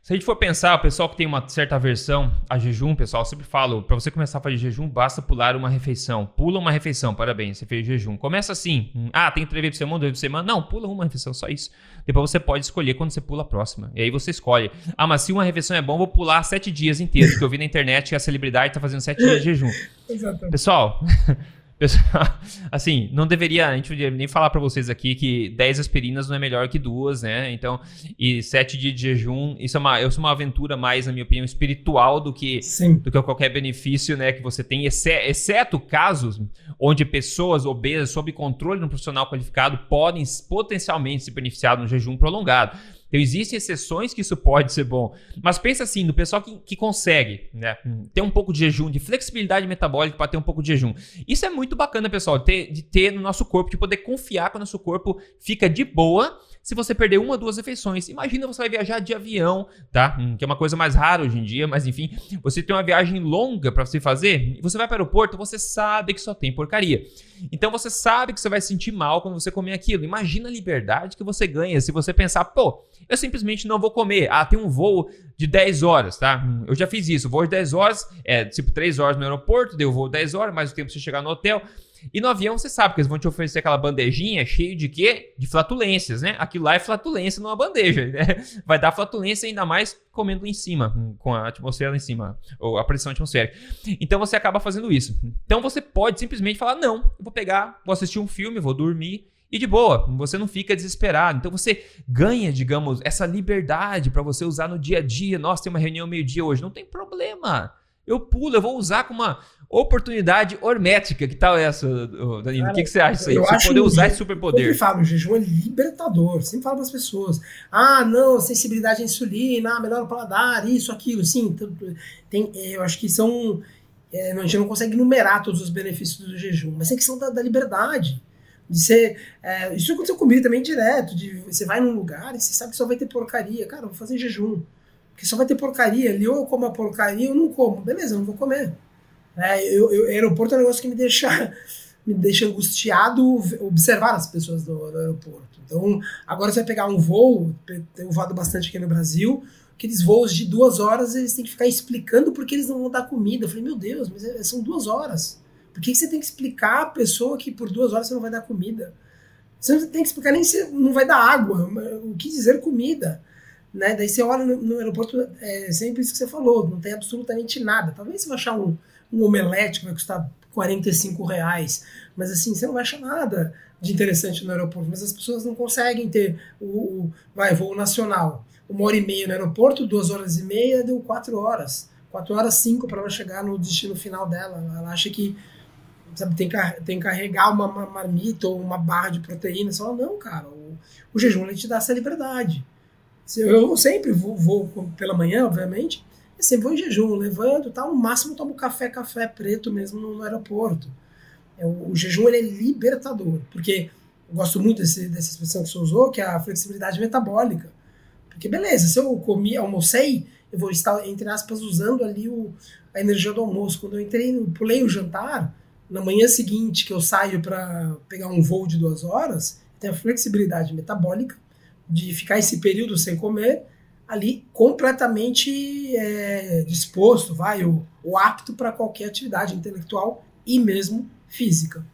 Se a gente for pensar, o pessoal que tem uma certa aversão a jejum, pessoal, eu sempre falo, para você começar a fazer jejum, basta pular uma refeição. Pula uma refeição, parabéns, você fez jejum. Começa assim, ah, tem três vezes por semana, duas vezes por semana. Não, pula uma refeição, só isso. Depois você pode escolher quando você pula a próxima. E aí você escolhe. Ah, mas se uma refeição é bom, vou pular sete dias inteiros, porque eu vi na internet que a celebridade está fazendo sete dias de jejum. [LAUGHS] Exatamente. Pessoal... [LAUGHS] [LAUGHS] assim, não deveria, a gente não deveria nem falar para vocês aqui que 10 aspirinas não é melhor que duas, né? Então, e 7 dias de jejum, isso é uma, isso é uma aventura mais, na minha opinião, espiritual do que, do que qualquer benefício, né, que você tem, exceto casos onde pessoas obesas sob controle de um profissional qualificado podem potencialmente se beneficiar de um jejum prolongado. Então, existem exceções que isso pode ser bom. Mas pensa assim, no pessoal que, que consegue né, ter um pouco de jejum, de flexibilidade metabólica para ter um pouco de jejum. Isso é muito bacana, pessoal, de ter, de ter no nosso corpo, de poder confiar que o nosso corpo fica de boa se você perder uma duas refeições. Imagina você vai viajar de avião, tá? Hum, que é uma coisa mais rara hoje em dia, mas enfim, você tem uma viagem longa para você fazer, você vai para o aeroporto, você sabe que só tem porcaria. Então você sabe que você vai sentir mal quando você comer aquilo. Imagina a liberdade que você ganha se você pensar, pô, eu simplesmente não vou comer. Ah, tem um voo de 10 horas, tá? Hum, eu já fiz isso, voo de 10 horas, é tipo 3 horas no aeroporto, deu voo 10 horas, mais o tempo você chegar no hotel. E no avião você sabe que eles vão te oferecer aquela bandejinha cheia de quê? De flatulências, né? Aquilo lá é flatulência numa bandeja, né? [LAUGHS] Vai dar flatulência ainda mais comendo em cima, com a atmosfera em cima, ou a pressão atmosférica. Então você acaba fazendo isso. Então você pode simplesmente falar: não, eu vou pegar, vou assistir um filme, vou dormir. E de boa, você não fica desesperado. Então você ganha, digamos, essa liberdade para você usar no dia a dia. Nossa, tem uma reunião meio-dia hoje. Não tem problema. Eu pulo, eu vou usar com uma oportunidade hormética. Que tal essa, Danilo? Cara, o que, que, você acha disso aí? Você poder usar esse superpoder. Eu falo, o jejum é libertador. Sempre falo para as pessoas. Ah, não, sensibilidade à insulina, ah, melhor o paladar, isso, aquilo. Sim, tem, é, eu acho que são... É, a gente não consegue numerar todos os benefícios do jejum, mas é questão da, da liberdade. De ser. É, isso aconteceu comigo também direto. De, você vai num lugar e você sabe que só vai ter porcaria. Cara, vou fazer jejum. Porque só vai ter porcaria ali. Ou eu como a porcaria ou eu não como. Beleza, eu não vou comer. É, eu, eu, aeroporto é um negócio que me deixa, [LAUGHS] me deixa angustiado observar as pessoas do, do aeroporto. Então, agora você vai pegar um voo, tenho voado bastante aqui no Brasil, aqueles voos de duas horas, eles têm que ficar explicando porque eles não vão dar comida. Eu falei, meu Deus, mas é, são duas horas. Por que, você tem que explicar a pessoa que por duas horas você não vai dar comida? Você não tem que explicar nem se não vai dar água, o que dizer comida. Né? Daí você olha no, no aeroporto, é sempre isso que você falou, não tem absolutamente nada. Talvez você vai achar um, um omelete que vai custar 45 reais. Mas assim, você não vai achar nada de interessante no aeroporto. Mas as pessoas não conseguem ter o, o vai, voo nacional. Uma hora e meia no aeroporto, duas horas e meia, deu quatro horas. Quatro horas, cinco para ela chegar no destino final dela. Ela acha que sabe, tem, tem que carregar uma, uma marmita ou uma barra de proteína. Você fala, não, cara, o, o jejum ele te dá essa liberdade. Eu sempre vou, vou pela manhã, obviamente, eu sempre vou em jejum, levanto tal, no máximo tomo café, café preto mesmo no, aeroporto. É, o, o, jejum ele é libertador, porque eu gosto muito desse, dessa expressão que você usou, que é a flexibilidade metabólica. Porque beleza, se eu comi, almocei, eu vou estar, entre aspas, usando ali o, a energia do almoço. Quando eu entrei, pulei o jantar, na manhã seguinte que eu saio para pegar um voo de duas horas, tem a flexibilidade metabólica de ficar esse período sem comer ali completamente é, disposto, vai, ou, ou apto para qualquer atividade intelectual e mesmo física.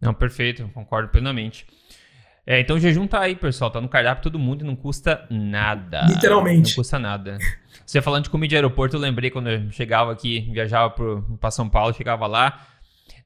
Não, perfeito, concordo plenamente. É, então o jejum tá aí, pessoal, tá no cardápio todo mundo e não custa nada. Literalmente. Não custa nada. Você falando de comida de aeroporto, eu lembrei quando eu chegava aqui, viajava para São Paulo, chegava lá,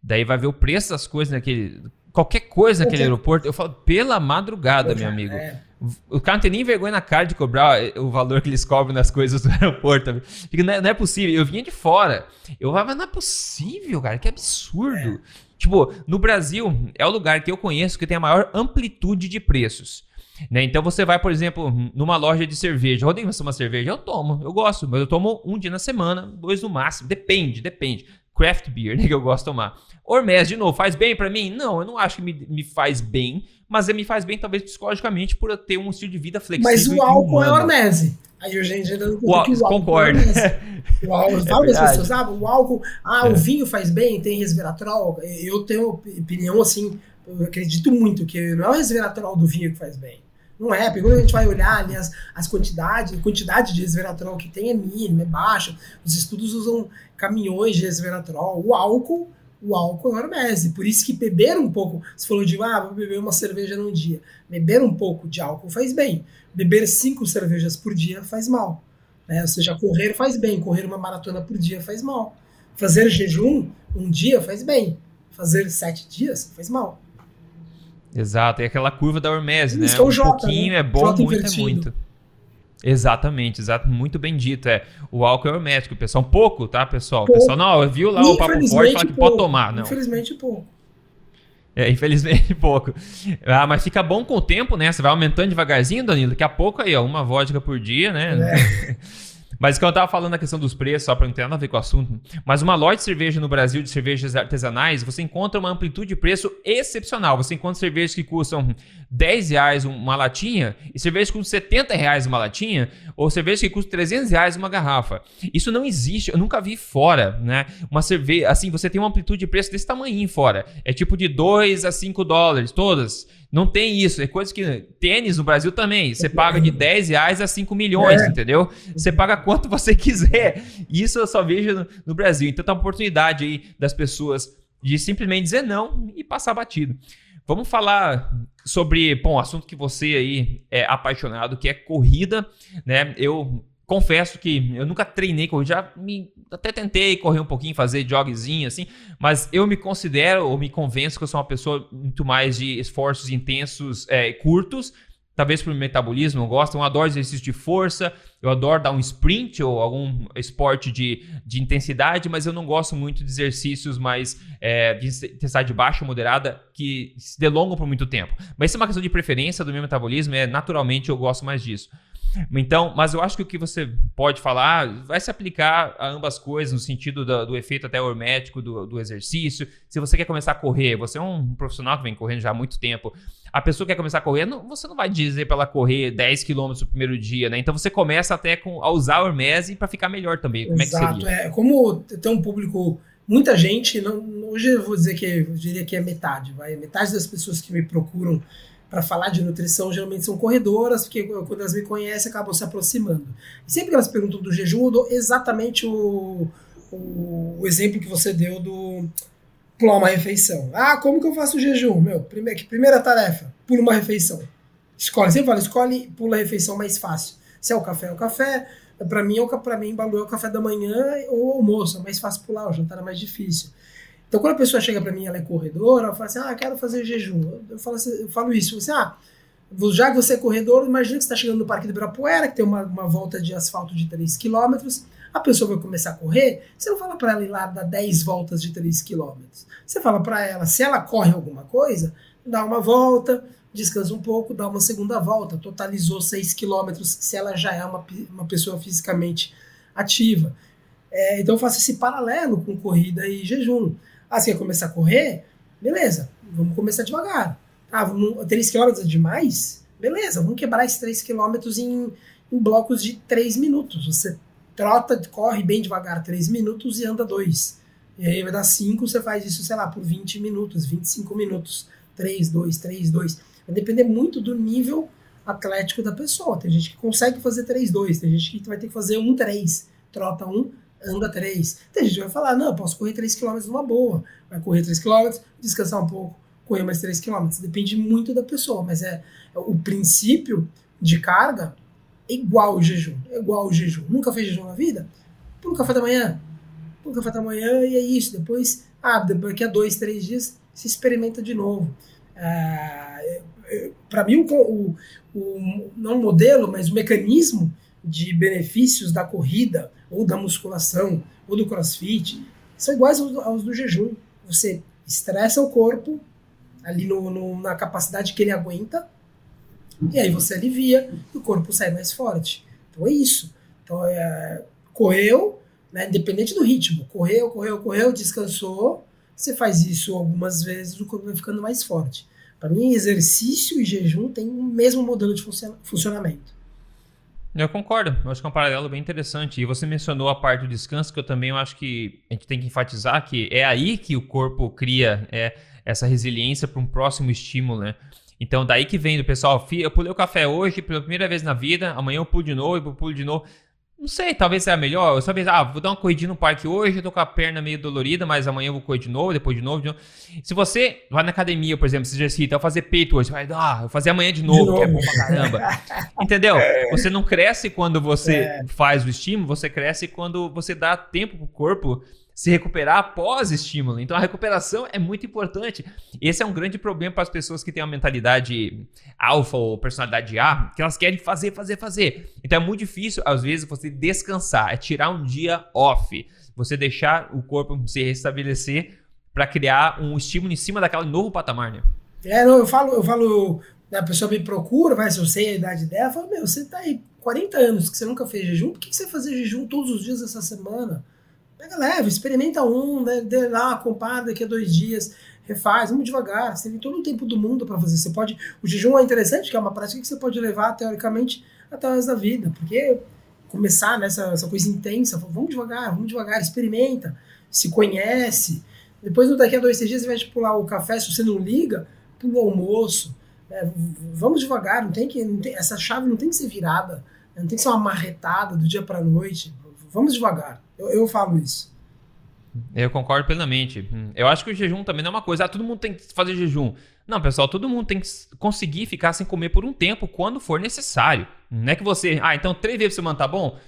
daí vai ver o preço das coisas naquele. Qualquer coisa naquele aeroporto, eu falo, pela madrugada, meu amigo. É. O cara não tem nem vergonha na cara de cobrar o valor que eles cobram nas coisas do [LAUGHS] aeroporto. Não é, não é possível. Eu vinha de fora. Eu falava, não é possível, cara, que absurdo. É. Tipo, no Brasil é o lugar que eu conheço que tem a maior amplitude de preços. Né? Então você vai, por exemplo, numa loja de cerveja. Rodrigo, você uma cerveja? Eu tomo, eu gosto, mas eu tomo um dia na semana, dois no máximo. Depende, depende. Craft beer, [LAUGHS] né, que eu gosto de tomar. Hormés, de novo, faz bem para mim? Não, eu não acho que me, me faz bem, mas me faz bem talvez psicologicamente por eu ter um estilo de vida flexível. Mas o álcool é hormese. Aí a gente ainda não o, o álcool concordo. É [LAUGHS] o álcool, é as pessoas, sabe? O álcool, ah, é. o vinho faz bem, tem resveratrol. Eu tenho opinião assim, eu acredito muito que não é o resveratrol do vinho que faz bem. Não é, porque quando a gente vai olhar ali as, as quantidades, a quantidade de resveratrol que tem é mínima, é baixa. Os estudos usam caminhões de resveratrol. O álcool, o álcool é hormese. Por isso que beber um pouco, você falou de, ah, vou beber uma cerveja num dia. Beber um pouco de álcool faz bem. Beber cinco cervejas por dia faz mal. Né? Ou seja, correr faz bem, correr uma maratona por dia faz mal. Fazer jejum um dia faz bem. Fazer sete dias faz mal. Exato, e aquela curva da Hormese, né? É um J, pouquinho né? é bom, J muito é invertido. é muito. Exatamente, exato, muito bem dito. É, o álcool é hermético, pessoal. Um pouco, tá, pessoal? Pouco. Pessoal, não, viu lá o papo forte fala que pode tomar, não. Infelizmente pouco. É, infelizmente [LAUGHS] pouco. Ah, mas fica bom com o tempo, né? Você vai aumentando devagarzinho, Danilo. Daqui a pouco aí, ó, uma vodka por dia, né? É. [LAUGHS] Mas quando eu tava falando da questão dos preços, só para não ter nada a ver com o assunto, mas uma loja de cerveja no Brasil de cervejas artesanais, você encontra uma amplitude de preço excepcional. Você encontra cervejas que custam 10 reais uma latinha e cervejas que custam 70 reais uma latinha ou cervejas que custam 300 reais uma garrafa. Isso não existe, eu nunca vi fora, né? Uma cerveja, assim, você tem uma amplitude de preço desse tamanho fora. É tipo de 2 a 5 dólares, todas. Não tem isso. É coisa que. Tênis no Brasil também. Você paga de 10 reais a 5 milhões, é. entendeu? Você paga quanto [LAUGHS] você quiser. Isso eu só vejo no, no Brasil. Então tá uma oportunidade aí das pessoas de simplesmente dizer não e passar batido. Vamos falar sobre, bom, assunto que você aí é apaixonado, que é corrida, né? Eu confesso que eu nunca treinei corrida, já me, até tentei correr um pouquinho, fazer jogzinho assim, mas eu me considero ou me convenço que eu sou uma pessoa muito mais de esforços intensos, é, curtos, talvez por metabolismo, eu gosto, eu adoro exercício de força, eu adoro dar um sprint ou algum esporte de, de intensidade, mas eu não gosto muito de exercícios mais é, de intensidade baixa ou moderada que se delongam por muito tempo. Mas isso é uma questão de preferência do meu metabolismo, é naturalmente eu gosto mais disso. Então, mas eu acho que o que você pode falar vai se aplicar a ambas coisas, no sentido do, do efeito até hormético do, do, exercício. Se você quer começar a correr, você é um profissional que vem correndo já há muito tempo. A pessoa que quer começar a correr, não, você não vai dizer para ela correr 10 km no primeiro dia, né? Então você começa até com, a usar a hormese para ficar melhor também. Como Exato, é que seria? É, como tem um público, muita gente, não, hoje eu vou dizer que eu diria que é metade, vai, metade das pessoas que me procuram para falar de nutrição geralmente são corredoras, porque quando elas me conhecem acabam se aproximando. E sempre que elas perguntam do jejum, eu dou exatamente o, o, o exemplo que você deu do pular uma refeição. Ah, como que eu faço o jejum? Meu, primeira, primeira tarefa, pula uma refeição. Escolhe, sempre fala, escolhe, pula a refeição mais fácil. Se é o café, é o café. Para mim, para mim, Balu é o café da manhã ou almoço. É mais fácil pular, o jantar é mais difícil. Então, quando a pessoa chega para mim, ela é corredora, ela fala assim: ah, quero fazer jejum. Eu falo, assim, eu falo isso, você, ah, já que você é corredor, imagina que você está chegando no Parque do Ibirapuera, que tem uma, uma volta de asfalto de 3 km, a pessoa vai começar a correr, você não fala para ela ir lá dar 10 voltas de 3 km. Você fala para ela, se ela corre alguma coisa, dá uma volta, descansa um pouco, dá uma segunda volta, totalizou 6 km, se ela já é uma, uma pessoa fisicamente ativa. É, então eu faço esse paralelo com corrida e jejum. Ah, você quer começar a correr? Beleza, vamos começar devagar. Ah, vamos, 3 km é demais? Beleza, vamos quebrar esses 3 km em, em blocos de 3 minutos. Você trota, corre bem devagar 3 minutos e anda 2. E aí vai dar 5, você faz isso, sei lá, por 20 minutos, 25 minutos. 3, 2, 3, 2. Vai depender muito do nível atlético da pessoa. Tem gente que consegue fazer 3, 2, tem gente que vai ter que fazer 1, 3. Trota 1, anda 3. Tem gente vai falar, não, eu posso correr 3 km numa boa. Vai correr 3 km, descansar um pouco, correr mais 3 km. Depende muito da pessoa, mas é, é o princípio de carga é igual o jejum. É igual o jejum. Nunca fez jejum na vida? Por um café da manhã. Por um café da manhã e é isso. Depois, ah, daqui a dois, três dias, se experimenta de novo. Ah, é, é, Para mim, o, o, o, não o modelo, mas o mecanismo de benefícios da corrida, ou da musculação, ou do crossfit, são iguais aos, aos do jejum. Você estressa o corpo, ali no, no, na capacidade que ele aguenta, e aí você alivia e o corpo sai mais forte. Então é isso. Então é, correu, né, independente do ritmo, correu, correu, correu, descansou, você faz isso algumas vezes, o corpo vai ficando mais forte. Para mim, exercício e jejum têm o mesmo modelo de funcionamento. Eu concordo, eu acho que é um paralelo bem interessante. E você mencionou a parte do descanso, que eu também eu acho que a gente tem que enfatizar que é aí que o corpo cria é, essa resiliência para um próximo estímulo, né? Então, daí que vem do pessoal, eu pulei o café hoje pela primeira vez na vida, amanhã eu pulo de novo, eu pulo de novo. Não sei, talvez seja melhor. Eu só pensei, ah, vou dar uma corridinha no parque hoje, eu tô com a perna meio dolorida, mas amanhã eu vou correr de novo, depois de novo, de novo. Se você vai na academia, por exemplo, se exercita, eu fazer peito hoje, vai, ah, eu vou fazer amanhã de novo, de novo. que é bom pra caramba. Entendeu? [LAUGHS] É. Você não cresce quando você é. faz o estímulo, você cresce quando você dá tempo pro corpo se recuperar após estímulo. Então a recuperação é muito importante. Esse é um grande problema para as pessoas que têm uma mentalidade alfa ou personalidade A, que elas querem fazer, fazer, fazer. Então é muito difícil, às vezes, você descansar, é tirar um dia off, você deixar o corpo se restabelecer para criar um estímulo em cima daquele novo patamar, né? É, não, eu falo, eu falo, a pessoa me procura, se eu sei a idade dela, eu falo, meu, você tá aí 40 anos que você nunca fez jejum, por que, que você fazer jejum todos os dias essa semana? Pega leve, experimenta um, né, dê lá, compara daqui a dois dias, refaz, vamos devagar. Você tem todo o tempo do mundo para fazer. Você pode. O jejum é interessante, que é uma prática que você pode levar, teoricamente, até o resto da vida. Porque começar nessa essa coisa intensa, vamos devagar, vamos devagar, experimenta, se conhece. Depois, daqui a dois, três dias, você vai pular o café, se você não liga, pula o almoço. É, vamos devagar, não tem que. Não tem, essa chave não tem que ser virada, não tem que ser uma marretada do dia para noite. Vamos devagar. Eu, eu falo isso. Eu concordo plenamente. Eu acho que o jejum também não é uma coisa. Ah, todo mundo tem que fazer jejum. Não, pessoal, todo mundo tem que conseguir ficar sem comer por um tempo quando for necessário. Não é que você. Ah, então três vezes por semana tá bom?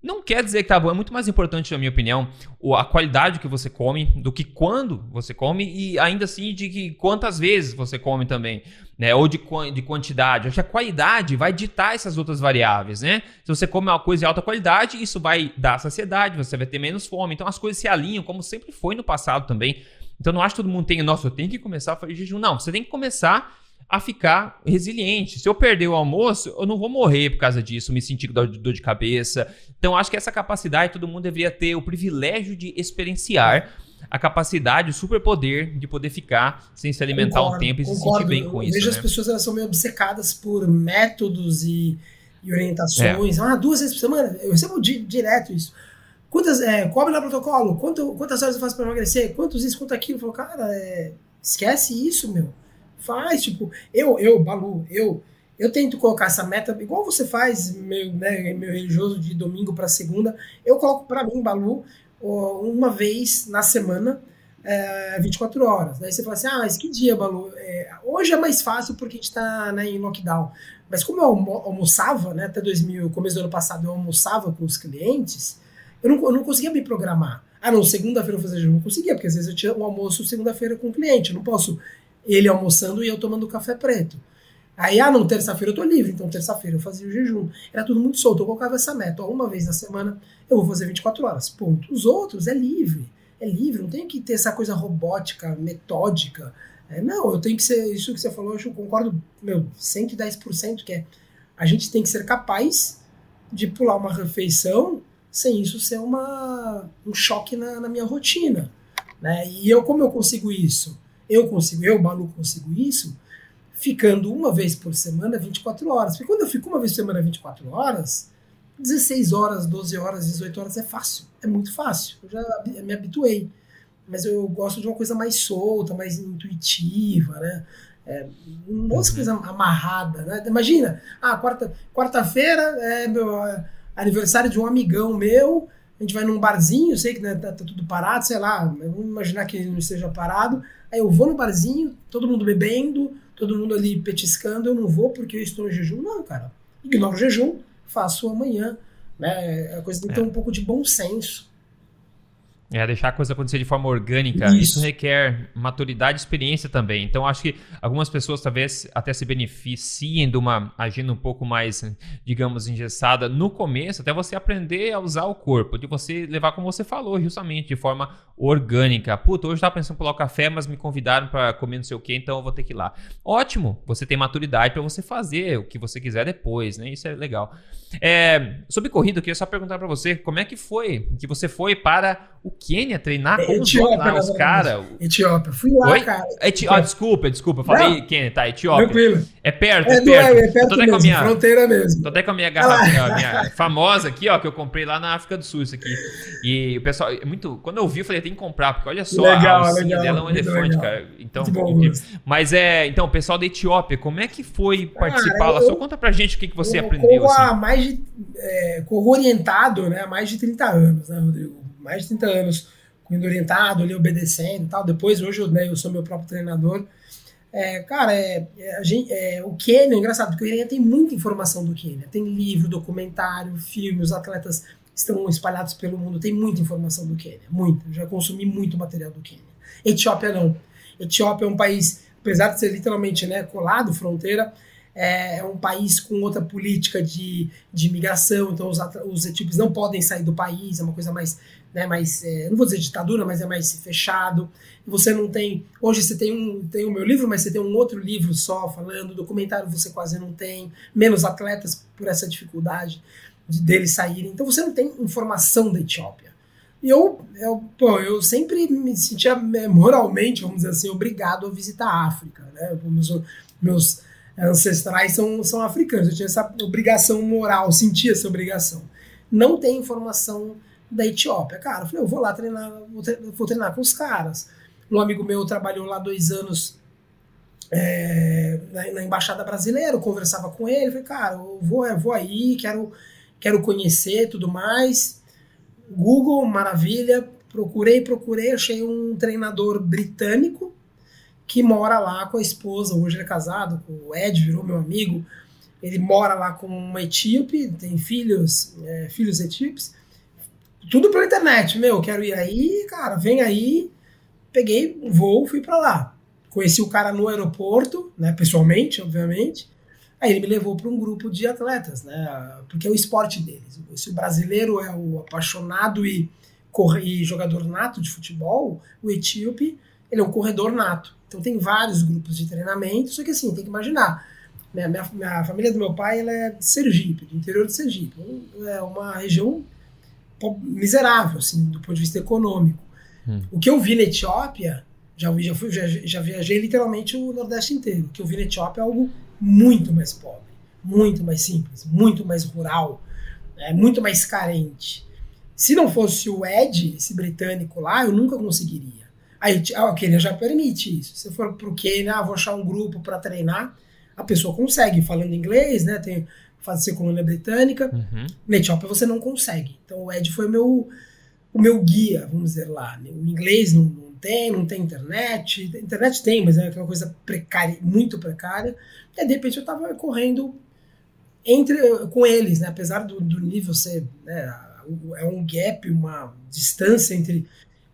Não quer dizer que tá bom, é muito mais importante, na minha opinião, a qualidade que você come do que quando você come e ainda assim de que quantas vezes você come também, né? Ou de, de quantidade. Acho que a qualidade vai ditar essas outras variáveis, né? Se você come uma coisa de alta qualidade, isso vai dar saciedade, você vai ter menos fome. Então as coisas se alinham, como sempre foi no passado também. Então não acho que todo mundo tem, nossa, eu tenho que começar a fazer jejum. Não, você tem que começar a ficar resiliente. Se eu perder o almoço, eu não vou morrer por causa disso, me sentir com dor de cabeça. Então, acho que essa capacidade todo mundo deveria ter o privilégio de experienciar a capacidade, o superpoder de poder ficar sem se alimentar concordo, um tempo e concordo. se sentir bem com eu isso. Vejo né? as pessoas elas são meio obcecadas por métodos e, e orientações. É. Ah, duas vezes por semana. Eu recebo di direto isso. Quantas, é, cobre lá protocolo, quanto, quantas horas eu faço para emagrecer, quantos isso, quanto aquilo. Eu falo, cara, é, esquece isso, meu. Faz, tipo, eu, eu, Balu, eu, eu tento colocar essa meta, igual você faz, meu, né, meu religioso de domingo para segunda, eu coloco para mim, Balu, uma vez na semana, é, 24 horas. Daí você fala assim, ah, mas que dia, Balu? É, hoje é mais fácil porque a gente está né, em lockdown. Mas como eu almoçava, né, até 2000, começo do ano passado, eu almoçava com os clientes, eu não, eu não conseguia me programar. Ah, não, segunda-feira eu eu não conseguia, porque às vezes eu tinha um almoço segunda-feira com o cliente. Eu não posso ele almoçando e eu tomando café preto. Aí, ah, não, terça-feira eu tô livre, então terça-feira eu fazia o jejum. Era tudo muito solto, eu colocava essa meta. Ó, uma vez na semana eu vou fazer 24 horas, ponto. Os outros é livre, é livre, não tem que ter essa coisa robótica, metódica. É, não, eu tenho que ser, isso que você falou, eu concordo, meu, 110%, que é, a gente tem que ser capaz de pular uma refeição sem isso ser uma, um choque na, na minha rotina. Né? E eu, como eu consigo isso? Eu consigo, eu, Balu, consigo isso ficando uma vez por semana 24 horas. Porque quando eu fico uma vez por semana 24 horas, 16 horas, 12 horas, 18 horas é fácil. É muito fácil. Eu já me habituei. Mas eu gosto de uma coisa mais solta, mais intuitiva, né? É, não uhum. coisa amarrada, né? Imagina, ah, quarta, quarta-feira é meu é, aniversário de um amigão meu, a gente vai num barzinho, sei que né, tá, tá, tudo parado, sei lá, vamos imaginar que ele não esteja parado, aí eu vou no barzinho, todo mundo bebendo, todo mundo ali petiscando, eu não vou porque eu estou em jejum, não, cara, ignoro o jejum, faço amanhã, né, a coisa tem que ter é. um pouco de bom senso, é, deixar a coisa acontecer de forma orgânica. Isso. Isso. requer maturidade e experiência também. Então, acho que algumas pessoas talvez até se beneficiem de uma agenda um pouco mais, digamos, engessada no começo, até você aprender a usar o corpo, de você levar, como você falou, justamente, de forma orgânica. Puta, hoje eu estava pensando em pular o café, mas me convidaram para comer não sei o que, então eu vou ter que ir lá. Ótimo, você tem maturidade para você fazer o que você quiser depois, né? Isso é legal. É, sobre corrida, eu queria só perguntar para você, como é que foi que você foi para o Quênia treinar com Etiópia, os, os caras. Etiópia. Fui lá, Oi? cara. Eti... Ah, desculpa, desculpa. Falei Quênia, tá? Etiópia. Tranquilo. É perto, é, é perto. É, é perto tô até mesmo, com a minha, fronteira mesmo. Tô até com a minha garrafa minha famosa aqui, ó, que eu comprei lá na África do Sul, isso aqui. E o pessoal, é muito... Quando eu vi, eu falei, tem que comprar, porque olha só, legal, a legal, dela é um elefante, legal. cara. Então, bom, mas é... Então, o pessoal da Etiópia, como é que foi participar cara, lá? Só conta pra gente o que, que você aprendeu, corro assim. mais de... É, corro orientado, né, há mais de 30 anos, né, Rodrigo? Mais de 30 anos indo orientado, ali obedecendo e tal. Depois, hoje eu, né, eu sou meu próprio treinador. É, cara, é, é, gente, é, o Quênia é engraçado, porque o Quênia tem muita informação do Quênia. Tem livro, documentário, filme, os atletas estão espalhados pelo mundo, tem muita informação do Quênia, muita. Eu já consumi muito material do Quênia. Etiópia não. Etiópia é um país, apesar de ser literalmente né, colado, fronteira, é, é um país com outra política de, de imigração, então os, os etíopes não podem sair do país, é uma coisa mais né, mais, é, não vou dizer ditadura, mas é mais fechado. Você não tem, hoje você tem um, tem o meu livro, mas você tem um outro livro só falando, documentário você quase não tem, menos atletas por essa dificuldade de deles saírem. Então você não tem informação da Etiópia. E eu, eu, pô, eu sempre me sentia é, moralmente, vamos dizer assim, obrigado a visitar a África. Né? Meus, meus ancestrais são, são africanos, eu tinha essa obrigação moral, sentia essa obrigação. Não tem informação da Etiópia. Cara, eu falei, eu vou lá treinar, vou, treinar, vou treinar com os caras. Um amigo meu trabalhou lá dois anos é, na, na, embaixada brasileira, eu conversava com ele, falei, cara, eu vou, eu vou aí, quero, quero conhecer tudo mais. Google, maravilha, procurei, procurei, achei um treinador britânico que mora lá com a esposa, hoje ele é casado, o Ed virou meu amigo, ele mora lá com uma etíope, tem filhos, é, filhos etíopes, tudo pela internet. Meu, quero ir aí, cara, vem aí. Peguei um voo, fui para lá. Conheci o cara no aeroporto, né, pessoalmente, obviamente. Aí ele me levou para um grupo de atletas, né, porque é o esporte deles. Se o brasileiro é o apaixonado e, corre, e jogador nato de futebol, o etíope, ele é um corredor nato. Então tem vários grupos de treinamento, só que assim, tem que imaginar. Minha, minha, minha família do meu pai ela é de Sergipe, do interior de Sergipe. É uma região miserável, assim, do ponto de vista econômico. Hum. O que eu vi na Etiópia, já, já, fui, já, já viajei literalmente o Nordeste inteiro. O que eu vi na Etiópia é algo muito mais pobre, muito mais simples, muito mais rural, é, muito mais carente. Se não fosse o Ed, esse britânico lá, eu nunca conseguiria. Aí, o Quênia já permite isso. Se for pro Quênia, ah, vou achar um grupo para treinar, a pessoa consegue, falando inglês, né? Tem fazer colônia britânica. Uhum. Na Etiópia você não consegue. Então o Ed foi o meu, o meu guia, vamos dizer lá. O inglês não tem, não tem internet. Internet tem, mas é uma coisa precária, muito precária. E de repente eu estava correndo entre com eles, né? Apesar do, do nível ser né, é um gap, uma distância entre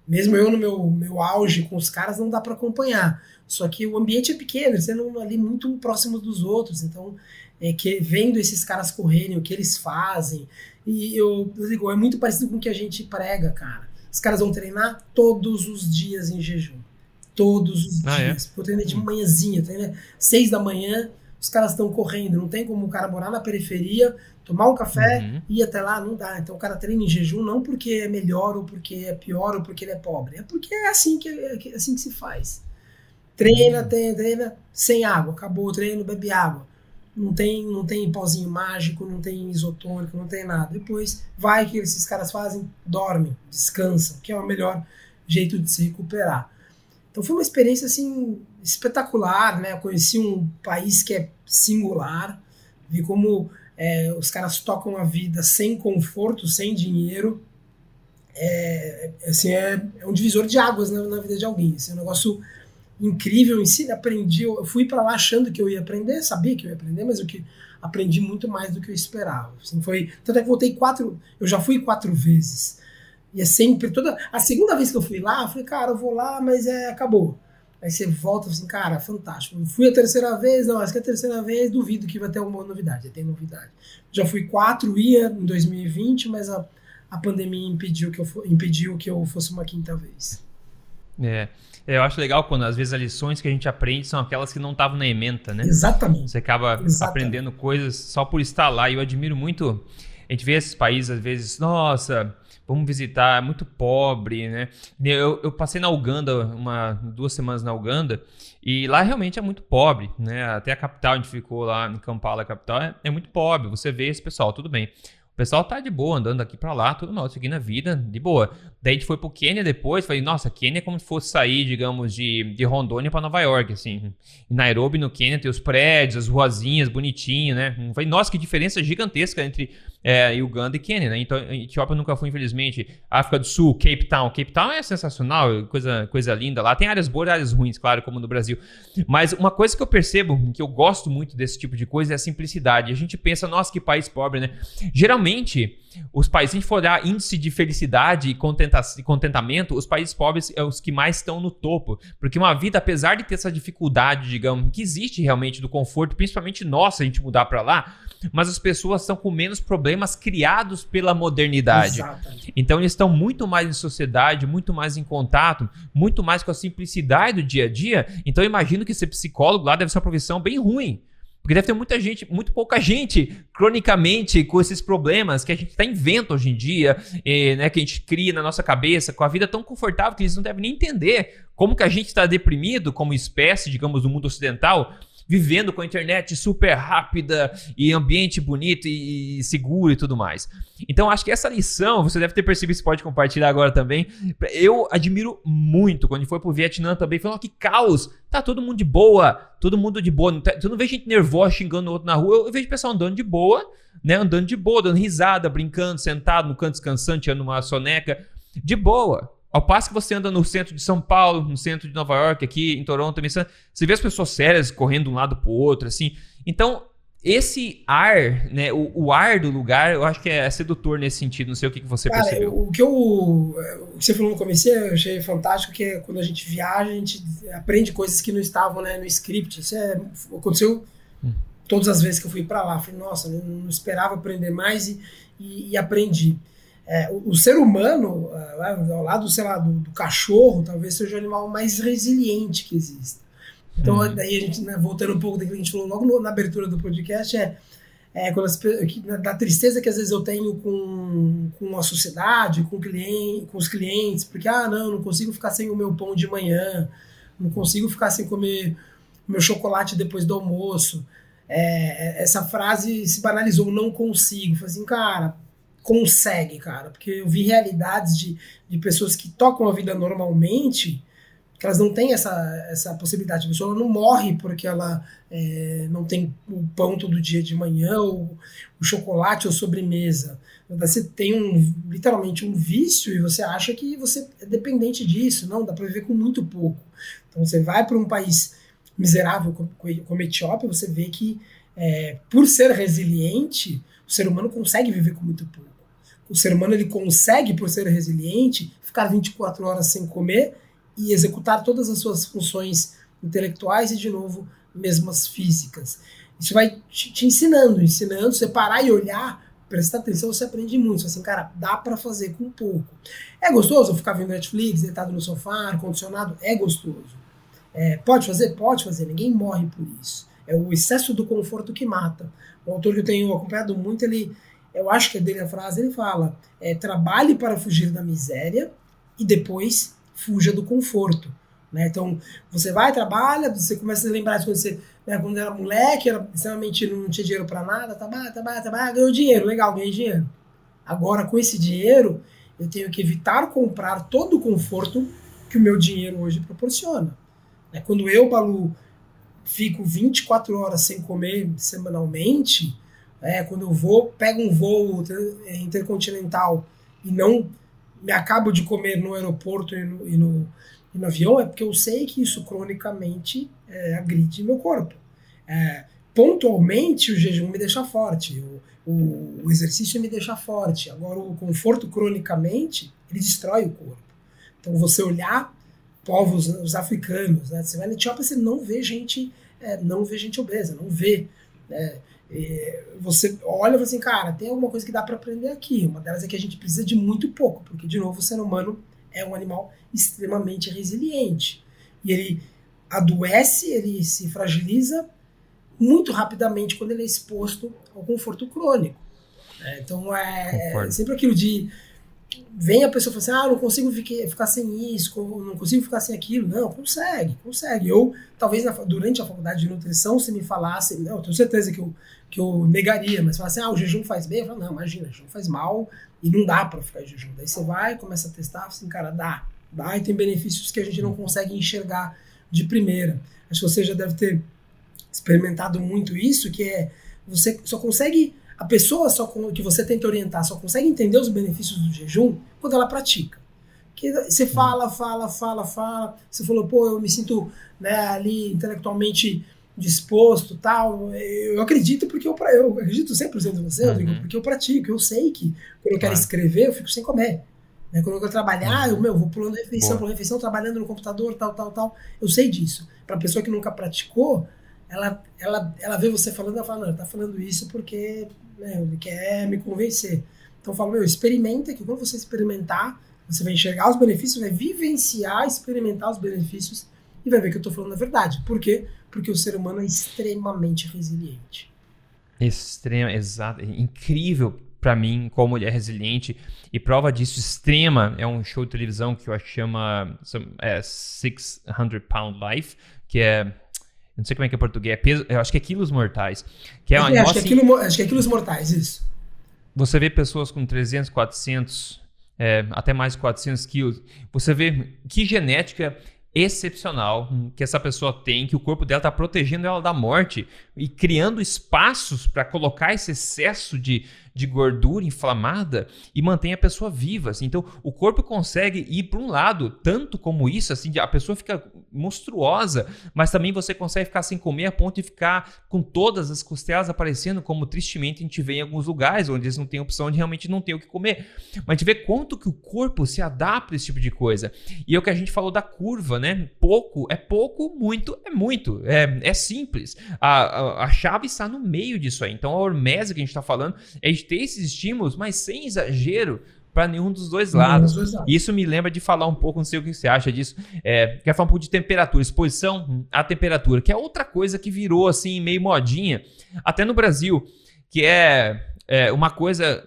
mesmo eu no meu, meu auge com os caras não dá para acompanhar. Só que o ambiente é pequeno, eles estão ali muito próximos dos outros, então é, que vendo esses caras correrem, o que eles fazem. E eu, eu digo, é muito parecido com o que a gente prega, cara. Os caras vão treinar todos os dias em jejum. Todos os ah, é? dias. É? Eu treinei de manhãzinha, treinei seis da manhã, os caras estão correndo. Não tem como o cara morar na periferia, tomar um café uhum. e ir até lá, não dá. Então o cara treina em jejum não porque é melhor, ou porque é pior, ou porque ele é pobre. É porque é assim que, é assim que se faz. Treina, treina, treina, sem água. Acabou o treino, bebe água. Não tem, não tem pozinho mágico, não tem isotônico, não tem nada. Depois vai que esses caras fazem, dormem, descansam, que é o melhor jeito de se recuperar. Então foi uma experiência assim espetacular, né? Eu conheci um país que é singular, vi como é, os caras tocam a vida sem conforto, sem dinheiro. É, assim, é, é um divisor de águas na, na vida de alguém. Assim, é um negócio incrível em si. Aprendi, eu fui para lá achando que eu ia aprender, sabia que eu ia aprender, mas o que aprendi muito mais do que eu esperava. Assim, foi tanto é que voltei quatro, eu já fui quatro vezes. E é sempre toda a segunda vez que eu fui lá, eu falei, cara, eu vou lá, mas é acabou. Aí você volta assim, cara, fantástico. Fui a terceira vez, não, acho que é a terceira vez, duvido que vai ter alguma novidade. Tem novidade. Já fui quatro, ia em 2020, mas a, a pandemia impediu que, eu, impediu que eu fosse uma quinta vez. É. Eu acho legal quando às vezes as lições que a gente aprende são aquelas que não estavam na ementa, né? Exatamente. Você acaba Exatamente. aprendendo coisas só por estar lá. E eu admiro muito. A gente vê esses países, às vezes, nossa, vamos visitar, é muito pobre, né? Eu, eu passei na Uganda, uma, duas semanas na Uganda, e lá realmente é muito pobre, né? Até a capital, a gente ficou lá em Kampala, capital, é, é muito pobre. Você vê esse pessoal, tudo bem. O pessoal tá de boa, andando aqui para lá, tudo mal, seguindo a vida, de boa. Daí a gente foi pro Quênia depois, falei, nossa, Quênia é como se fosse sair, digamos, de, de Rondônia para Nova York, assim. Em Nairobi, no Quênia, tem os prédios, as ruazinhas, bonitinho, né? Falei, nossa, que diferença gigantesca entre é, Uganda e Quênia, né? Então, Etiópia nunca fui, infelizmente. África do Sul, Cape Town. Cape Town é sensacional, coisa, coisa linda lá. Tem áreas boas e áreas ruins, claro, como no Brasil. Mas uma coisa que eu percebo, que eu gosto muito desse tipo de coisa, é a simplicidade. A gente pensa, nossa, que país pobre, né? Geralmente, os países, se a gente for olhar índice de felicidade e contentamento, os países pobres é os que mais estão no topo. Porque uma vida, apesar de ter essa dificuldade, digamos, que existe realmente do conforto, principalmente nossa, a gente mudar para lá, mas as pessoas estão com menos problemas criados pela modernidade. Então eles estão muito mais em sociedade, muito mais em contato, muito mais com a simplicidade do dia a dia. Então eu imagino que ser psicólogo lá deve ser uma profissão bem ruim. Porque deve ter muita gente, muito pouca gente, cronicamente, com esses problemas que a gente está inventa hoje em dia, eh, né, que a gente cria na nossa cabeça, com a vida tão confortável que eles não devem nem entender como que a gente está deprimido como espécie, digamos, do mundo ocidental, vivendo com a internet super rápida e ambiente bonito e seguro e tudo mais. Então acho que essa lição, você deve ter percebido, você pode compartilhar agora também. Eu admiro muito quando foi pro Vietnã também, falou que caos, tá todo mundo de boa, todo mundo de boa, não tá, não vejo gente nervosa xingando o outro na rua, eu, vejo pessoal andando de boa, né, andando de boa, dando risada, brincando, sentado no canto descansante, tirando uma soneca, de boa. Ao passo que você anda no centro de São Paulo, no centro de Nova York, aqui em Toronto, também, você vê as pessoas sérias correndo de um lado para o outro, assim. Então, esse ar, né, o, o, ar do lugar, eu acho que é sedutor nesse sentido. Não sei o que, que você Cara, percebeu. O que, eu, o que você falou no começo, eu achei fantástico, que é quando a gente viaja, a gente aprende coisas que não estavam né, no script. Isso é, aconteceu hum. todas as vezes que eu fui para lá. Falei, nossa, não, não esperava aprender mais e, e, e aprendi. É, o, o, ser humano, uh, ao lado sei lá, do, do, cachorro, talvez seja o animal mais resiliente que existe. Então, uhum. daí a gente, né, voltando um pouco daquilo que a gente falou logo no, na abertura do podcast, é, é quando as, da tristeza que às vezes eu tenho com, com a sociedade, com, cliente, com os clientes, porque, ah, não, não consigo ficar sem o meu pão de manhã, não consigo ficar sem comer meu chocolate depois do almoço. É, essa frase se banalizou, não consigo. Falei assim, cara, consegue, cara. Porque eu vi realidades de, de pessoas que tocam a vida normalmente, que elas não têm essa, essa possibilidade. A pessoa não morre porque ela é, não tem o pão todo dia de manhã, ou o chocolate ou sobremesa. Você tem um, literalmente um vício e você acha que você é dependente disso. Não, dá para viver com muito pouco. Então você vai para um país miserável como a Etiópia, você vê que é, por ser resiliente, o ser humano consegue viver com muito pouco o ser humano ele consegue, por ser resiliente, ficar 24 horas sem comer e executar todas as suas funções intelectuais e, de novo, mesmas físicas. Isso vai te, te ensinando, ensinando, você parar e olhar, prestar atenção, você aprende muito. Assim, cara, dá para fazer com pouco. É gostoso ficar vendo Netflix, deitado no sofá, ar-condicionado? É gostoso. É, pode fazer? Pode fazer. Ninguém morre por isso. É o excesso do conforto que mata. Um autor que eu tenho acompanhado muito, ele eu acho que é dele a frase, ele fala: é, trabalhe para fugir da miséria e depois fuja do conforto. Né? Então, você vai, trabalha, você começa a lembrar de quando você né, quando era moleque, era extremamente não tinha dinheiro para nada, trabalha, trabalha, trabalha, ganhou dinheiro, legal, ganhei dinheiro. Agora, com esse dinheiro, eu tenho que evitar comprar todo o conforto que o meu dinheiro hoje proporciona. É, quando eu, Balu, fico 24 horas sem comer semanalmente, é, quando eu vou, pego um voo intercontinental e não me acabo de comer no aeroporto e no, e no, e no avião, é porque eu sei que isso cronicamente é, agride meu corpo. É, pontualmente, o jejum me deixa forte, o, o, o, exercício me deixa forte. Agora, o conforto cronicamente, ele destrói o corpo. Então, você olhar povos os africanos, né? você vai na Etiópia, você não vê gente, é, não vê gente obesa, não vê. Né? Você olha e fala assim, cara, tem alguma coisa que dá para aprender aqui. Uma delas é que a gente precisa de muito pouco, porque, de novo, o ser humano é um animal extremamente resiliente. E ele adoece, ele se fragiliza muito rapidamente quando ele é exposto ao conforto crônico. É, então é, é, sempre aquilo de vem a pessoa e fala assim, ah, não consigo ficar, sem isso, não consigo ficar sem aquilo. Não, consegue, consegue. Eu, talvez na, durante a faculdade de nutrição, se me falasse, não, eu tenho certeza que eu, que eu negaria, mas falasse, ah, o jejum faz bem, eu falo, não, imagina, o jejum faz mal e não dá para ficar em jejum. Daí você vai, começa a testar, assim, cara, dá, dá, e tem benefícios que a gente não uhum. consegue enxergar de primeira. Acho que você já deve ter experimentado muito isso, que é você só consegue a pessoa só que você tenta orientar só consegue entender os benefícios do jejum quando ela pratica. Que você fala, fala, fala, fala. Você falou, pô, eu me sinto né, ali intelectualmente disposto, tal. Eu acredito porque eu, eu acredito 100% em você, uhum. porque eu pratico. Eu sei que quando eu quero escrever, eu fico sem comer. Né? Quando eu quero trabalhar, uhum. eu meu, vou pulando refeição, pulando refeição, trabalhando no computador, tal, tal, tal. Eu sei disso. Para pessoa que nunca praticou, ela, ela, ela vê você falando, ela fala, não, tá falando isso porque né, ele quer me convencer. Então eu falo, meu, experimenta, que quando você experimentar, você vai enxergar os benefícios, vai vivenciar, experimentar os benefícios e vai ver que eu estou falando a verdade. Por quê? Porque o ser humano é extremamente resiliente. Extrema, exato. Incrível para mim como ele é resiliente. E prova disso extrema é um show de televisão que eu acho que chama é, 600 Pound Life, que é não sei como é que é português, é peso, eu acho que é quilos mortais. Que é, é, acho, que é quilo, acho que é quilos mortais, isso. Você vê pessoas com 300, 400, é, até mais de 400 quilos. Você vê que genética excepcional que essa pessoa tem, que o corpo dela está protegendo ela da morte e criando espaços para colocar esse excesso de, de gordura inflamada e mantém a pessoa viva. Assim. Então, o corpo consegue ir para um lado, tanto como isso, assim, a pessoa fica monstruosa, mas também você consegue ficar sem comer a ponto de ficar com todas as costelas aparecendo, como tristemente a gente vê em alguns lugares onde eles não têm opção de realmente não ter o que comer. Mas a gente vê quanto que o corpo se adapta a esse tipo de coisa. E é o que a gente falou da curva, né? Pouco é pouco, muito é muito. É, é simples. A, a, a chave está no meio disso aí. Então, a hormese que a gente está falando é de ter esses estímulos, mas sem exagero, para nenhum dos dois lados. Dois lados. Isso me lembra de falar um pouco, não sei o que você acha disso. É, quer falar um pouco de temperatura, exposição à temperatura, que é outra coisa que virou assim meio modinha, até no Brasil, que é, é uma coisa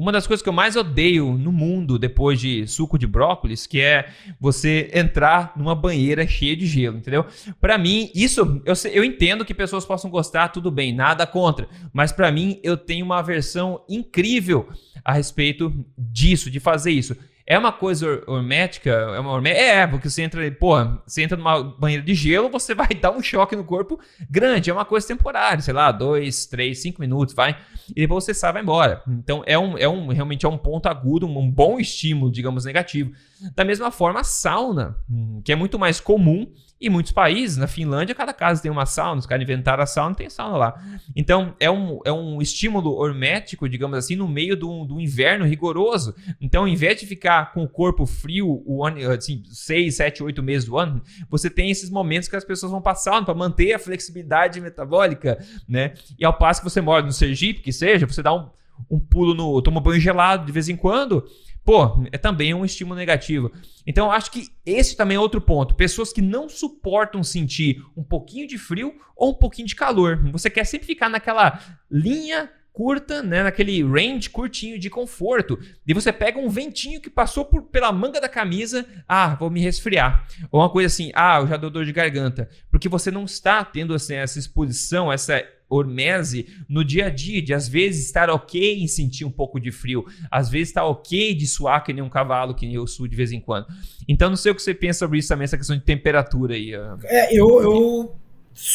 uma das coisas que eu mais odeio no mundo depois de suco de brócolis, que é você entrar numa banheira cheia de gelo, entendeu? Para mim, isso eu, eu entendo que pessoas possam gostar, tudo bem, nada contra, mas para mim eu tenho uma versão incrível a respeito disso, de fazer isso. É uma coisa hormética? É uma? É, porque você entra, porra, você entra numa banheira de gelo, você vai [LAUGHS] dar um choque no corpo grande. É uma coisa temporária, sei lá, dois, três, cinco minutos, vai. E depois você sai vai embora. Então é um, é um realmente é um ponto agudo, um bom estímulo, digamos, negativo. Da mesma forma, a sauna, hum, que é muito mais comum em muitos países, na Finlândia, cada casa tem uma sauna, os caras inventaram a sauna, tem sauna lá. Então, é um, é um estímulo hormético, digamos assim, no meio do, do inverno rigoroso. Então, ao invés de ficar com o corpo frio o ano, assim, seis, sete, oito meses do ano, você tem esses momentos que as pessoas vão passar para manter a flexibilidade metabólica, né? E ao passo que você mora no Sergipe, que seja, você dá um, um pulo no. toma banho gelado de vez em quando pô, é também um estímulo negativo. Então, eu acho que esse também é outro ponto. Pessoas que não suportam sentir um pouquinho de frio ou um pouquinho de calor. Você quer sempre ficar naquela linha curta, né, naquele range curtinho de conforto. E você pega um ventinho que passou por, pela manga da camisa, ah, vou me resfriar. Ou uma coisa assim, ah, eu já dou dor de garganta. Porque você não está tendo assim, essa exposição, essa hormese no dia a dia, de às vezes estar ok em sentir um pouco de frio, às vezes estar ok de suar que nem um cavalo, que nem eu suo de vez em quando. Então não sei o que você pensa sobre isso também, essa questão de temperatura aí. É, eu, eu,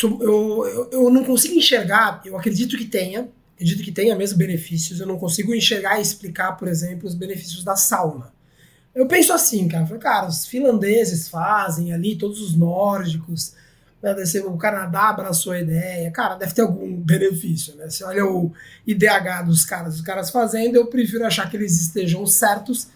eu, eu, eu não consigo enxergar, eu acredito que tenha, acredito que tenha mesmo benefícios, eu não consigo enxergar e explicar, por exemplo, os benefícios da sauna. Eu penso assim, cara, cara, os finlandeses fazem ali, todos os nórdicos, né, o Canadá abraçou a ideia, cara, deve ter algum benefício, né? Você olha o IDH dos caras, os caras fazendo, eu prefiro achar que eles estejam certos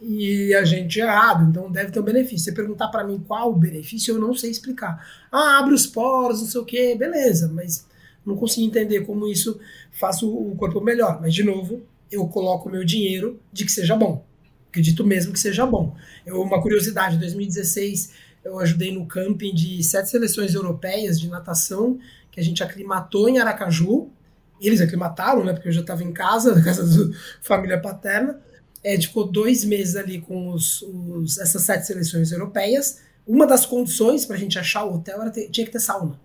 e a gente errado, então deve ter um benefício. Você perguntar para mim qual o benefício, eu não sei explicar. Ah, abre os poros, não sei o que, beleza, mas não consigo entender como isso faz o corpo melhor. Mas, de novo, eu coloco meu dinheiro de que seja bom. Acredito mesmo que seja bom. Eu, uma curiosidade, em 2016 eu ajudei no camping de sete seleções europeias de natação que a gente aclimatou em Aracaju. Eles aclimataram, né? Porque eu já estava em casa, [LAUGHS] na casa da família paterna. É, ficou dois meses ali com os, os, essas sete seleções europeias. Uma das condições para a gente achar o hotel era ter, tinha que ter sauna.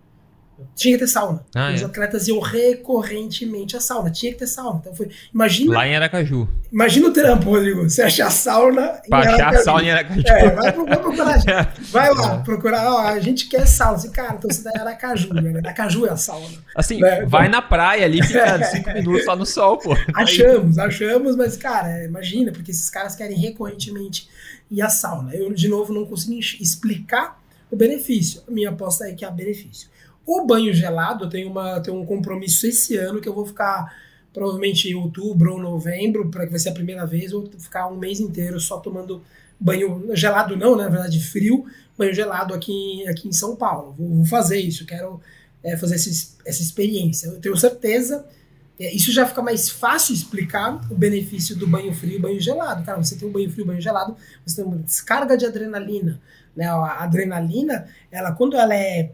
Tinha que ter sauna. Ah, Os é. atletas iam recorrentemente à sauna. Tinha que ter sauna. Então foi. Imagina. Lá em Aracaju. Imagina o trampo, Rodrigo. Você achar sauna em pra Aracaju. achar sauna em Aracaju. É, vai, vai procurar. [LAUGHS] vai lá, procurar. Ó, a gente quer sauna. Assim, cara, então você tá em Aracaju, né? Aracaju é a sauna. Assim, né? vai então, na praia ali, fica [LAUGHS] é. cinco minutos lá no sol, pô. Achamos, achamos, mas, cara, imagina, porque esses caras querem recorrentemente ir à sauna. Eu, de novo, não consigo explicar o benefício. A minha aposta é que há benefício. O banho gelado, eu tenho, uma, tenho um compromisso esse ano que eu vou ficar provavelmente em outubro ou novembro, para que vai ser a primeira vez, vou ficar um mês inteiro só tomando banho gelado não, né, na verdade frio, banho gelado aqui, aqui em São Paulo. Vou, vou fazer isso, quero é, fazer essa, essa experiência. Eu tenho certeza, é, isso já fica mais fácil explicar o benefício do banho frio e banho gelado. Cara, você tem um banho frio e banho gelado, você tem uma descarga de adrenalina. Né? A adrenalina, ela quando ela é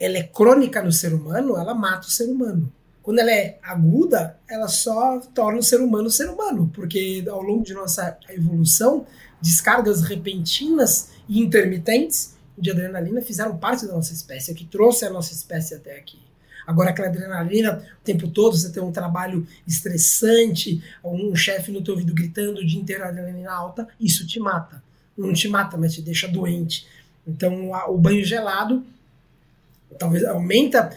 ela é crônica no ser humano, ela mata o ser humano. Quando ela é aguda, ela só torna o ser humano ser humano, porque ao longo de nossa evolução, descargas repentinas e intermitentes de adrenalina fizeram parte da nossa espécie, é o que trouxe a nossa espécie até aqui. Agora, aquela adrenalina o tempo todo, você tem um trabalho estressante, um chefe no teu ouvido gritando o dia inteiro adrenalina alta, isso te mata. Não te mata, mas te deixa doente. Então, o banho gelado talvez aumenta,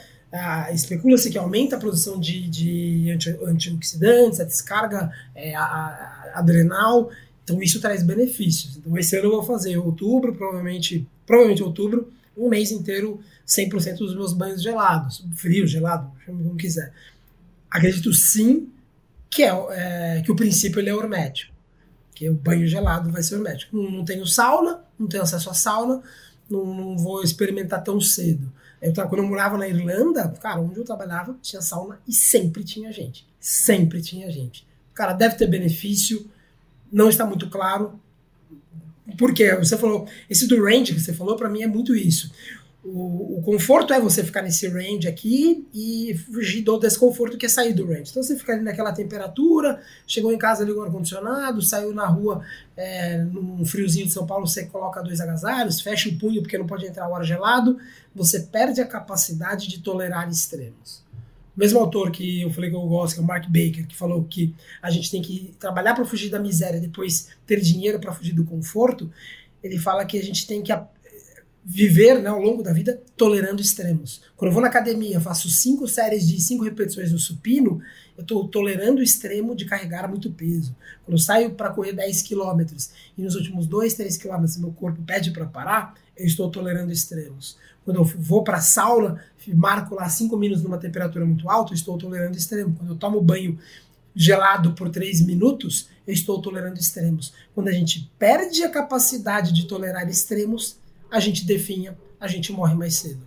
especula-se que aumenta a produção de, de anti, antioxidantes, a descarga é, a, a, adrenal, então isso traz benefícios. Então esse ano eu vou fazer outubro, provavelmente, provavelmente outubro, um mês inteiro 100% dos meus banhos gelados, frio, gelado, como quiser. Acredito sim que, é, é, que o princípio ele é hermético, que o banho gelado vai ser hermético. Não, não tenho sauna, não tenho acesso à sauna, não, não vou experimentar tão cedo. Eu, quando eu morava na Irlanda, cara, onde eu trabalhava tinha sauna e sempre tinha gente. Sempre tinha gente. Cara, deve ter benefício, não está muito claro. Porque você falou, esse do range que você falou, para mim é muito isso. O, conforto é você ficar nesse range aqui e fugir do desconforto que é sair do range. Então você fica ali naquela temperatura, chegou em casa, ligou o ar-condicionado, saiu na rua é, num friozinho de São Paulo, você coloca dois agasalhos, fecha o punho porque não pode entrar o ar gelado, você perde a capacidade de tolerar extremos. O mesmo autor que eu falei que eu gosto, que é o Mark Baker, que falou que a gente tem que trabalhar para fugir da miséria depois ter dinheiro para fugir do conforto, ele fala que a gente tem que viver né, ao longo da vida tolerando extremos. Quando eu vou na academia, faço cinco séries de cinco repetições no supino, eu estou tolerando o extremo de carregar muito peso. Quando eu saio para correr 10 quilômetros e nos últimos 2, 3 quilômetros meu corpo pede para parar, eu estou tolerando extremos. Quando eu vou para a sauna, marco lá 5 minutos numa temperatura muito alta, eu estou tolerando extremo. Quando eu tomo banho gelado por 3 minutos, eu estou tolerando extremos. Quando a gente perde a capacidade de tolerar extremos, a gente definha, a gente morre mais cedo.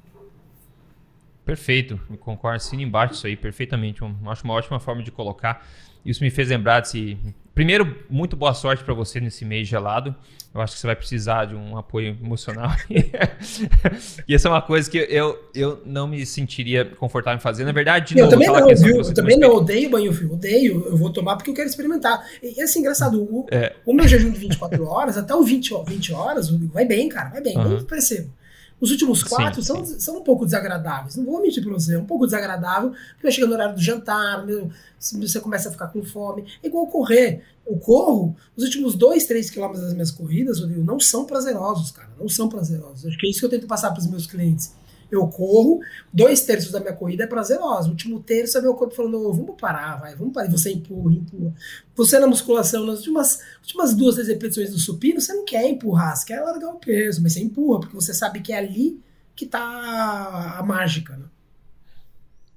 Perfeito, me concordo, assino embaixo isso aí perfeitamente. Acho uma ótima forma de colocar. Isso me fez lembrar desse. Primeiro, muito boa sorte para você nesse mês gelado. Eu acho que você vai precisar de um apoio emocional. [LAUGHS] e essa é uma coisa que eu, eu não me sentiria confortável em fazer. Na verdade, de eu novo, também não, viu? Eu também não odeio banho frio. Odeio. Eu vou tomar porque eu quero experimentar. E assim, engraçado, o, é. o meu jejum de 24 horas, até o 20, 20 horas, vai bem, cara. Vai bem. Uhum. Eu percebo. Os últimos quatro sim, são, sim. são um pouco desagradáveis. Não vou mentir pra você, é um pouco desagradável, porque vai chegando no horário do jantar, meu, você começa a ficar com fome. É igual correr. Eu corro, os últimos dois, três quilômetros das minhas corridas, Rodrigo, não são prazerosos, cara. Não são prazerosos. Acho que é isso que eu tento passar para os meus clientes eu corro, dois terços da minha corrida é prazerosa. O último terço é meu corpo falando, oh, vamos parar, vai, vamos parar. E você empurra, empurra. Você na musculação, nas últimas, últimas duas, três repetições do supino, você não quer empurrar, você quer largar o peso, mas você empurra, porque você sabe que é ali que tá a mágica, né?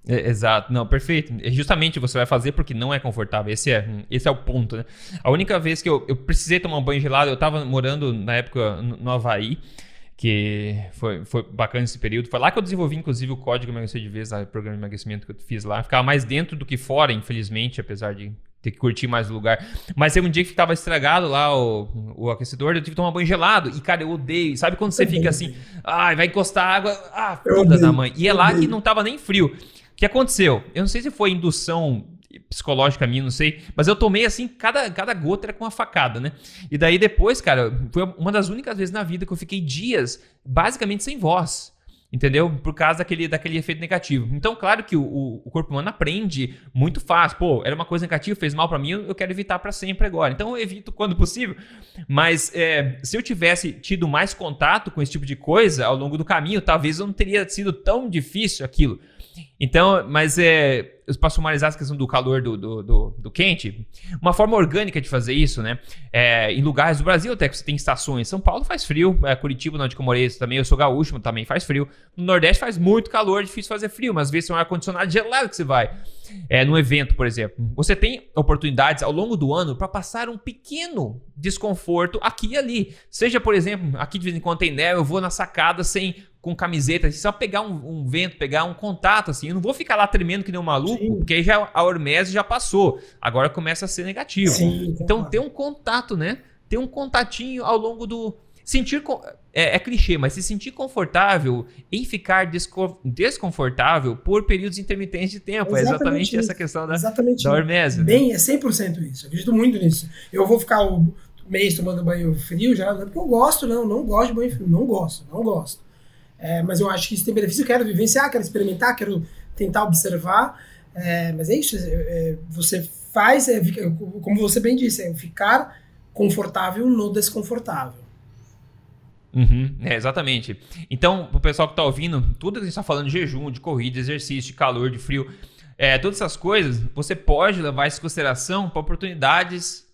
É, exato, não, perfeito. Justamente você vai fazer porque não é confortável. Esse é, esse é o ponto, né? A única vez que eu, eu precisei tomar um banho gelado, eu tava morando na época no Havaí que foi, foi bacana esse período. Foi lá que eu desenvolvi, inclusive, o código emagrecer de vez, o programa de emagrecimento que eu fiz lá. Ficava mais dentro do que fora, infelizmente, apesar de ter que curtir mais o lugar. Mas teve um dia que estava estragado lá o, o aquecedor, eu tive que tomar banho gelado. E, cara, eu odeio. Sabe quando você fica assim, ai, vai encostar água, ah, filha da mãe. E é lá que não tava nem frio. O que aconteceu? Eu não sei se foi indução psicológica minha, não sei. Mas eu tomei assim, cada, cada gota era com uma facada, né? E daí depois, cara, foi uma das únicas vezes na vida que eu fiquei dias basicamente sem voz. Entendeu? Por causa daquele, daquele efeito negativo. Então, claro que o, o corpo humano aprende muito fácil. Pô, era uma coisa negativa, fez mal para mim, eu quero evitar para sempre agora. Então, eu evito quando possível. Mas é, se eu tivesse tido mais contato com esse tipo de coisa ao longo do caminho, talvez não teria sido tão difícil aquilo. Então, mas é para sumarizar essa questão do calor do, do, do, do, quente, uma forma orgânica de fazer isso, né? É, em lugares do Brasil até que você tem estações. São Paulo faz frio, é, Curitiba, onde eu morei também, eu sou gaúcho, também faz frio. No Nordeste faz muito calor, difícil fazer frio, mas às vezes é um ar-condicionado gelado que você vai. É, no evento, por exemplo. Você tem oportunidades ao longo do ano para passar um pequeno desconforto aqui e ali. Seja, por exemplo, aqui de vez em quando tem neve, eu vou na sacada sem com camiseta, assim, só pegar um, um, vento, pegar um contato, assim. Eu não vou ficar lá tremendo que nem um maluco, Sim. porque aí já, a hormese já passou. Agora começa a ser negativo. Sim, então, ter um contato, né? Ter um contatinho ao longo do. Sentir. É, é clichê, mas se sentir confortável em ficar desconfortável por períodos intermitentes de tempo. Exatamente é exatamente essa questão da, exatamente da hormese. Né? Bem, né? é 100% isso. Eu acredito muito nisso. Eu vou ficar o mês tomando banho frio já, não é porque eu gosto, não. Não gosto de banho frio. Não gosto, não gosto. É, mas eu acho que isso tem benefício. Eu quero vivenciar, quero experimentar, quero tentar observar. É, mas é isso. É, é você faz, é, como você bem disse, é ficar confortável no desconfortável. Uhum, é, exatamente. Então, pro pessoal que está ouvindo, tudo que a gente está falando de jejum, de corrida, de exercício, de calor, de frio, é, todas essas coisas, você pode levar isso em consideração para oportunidades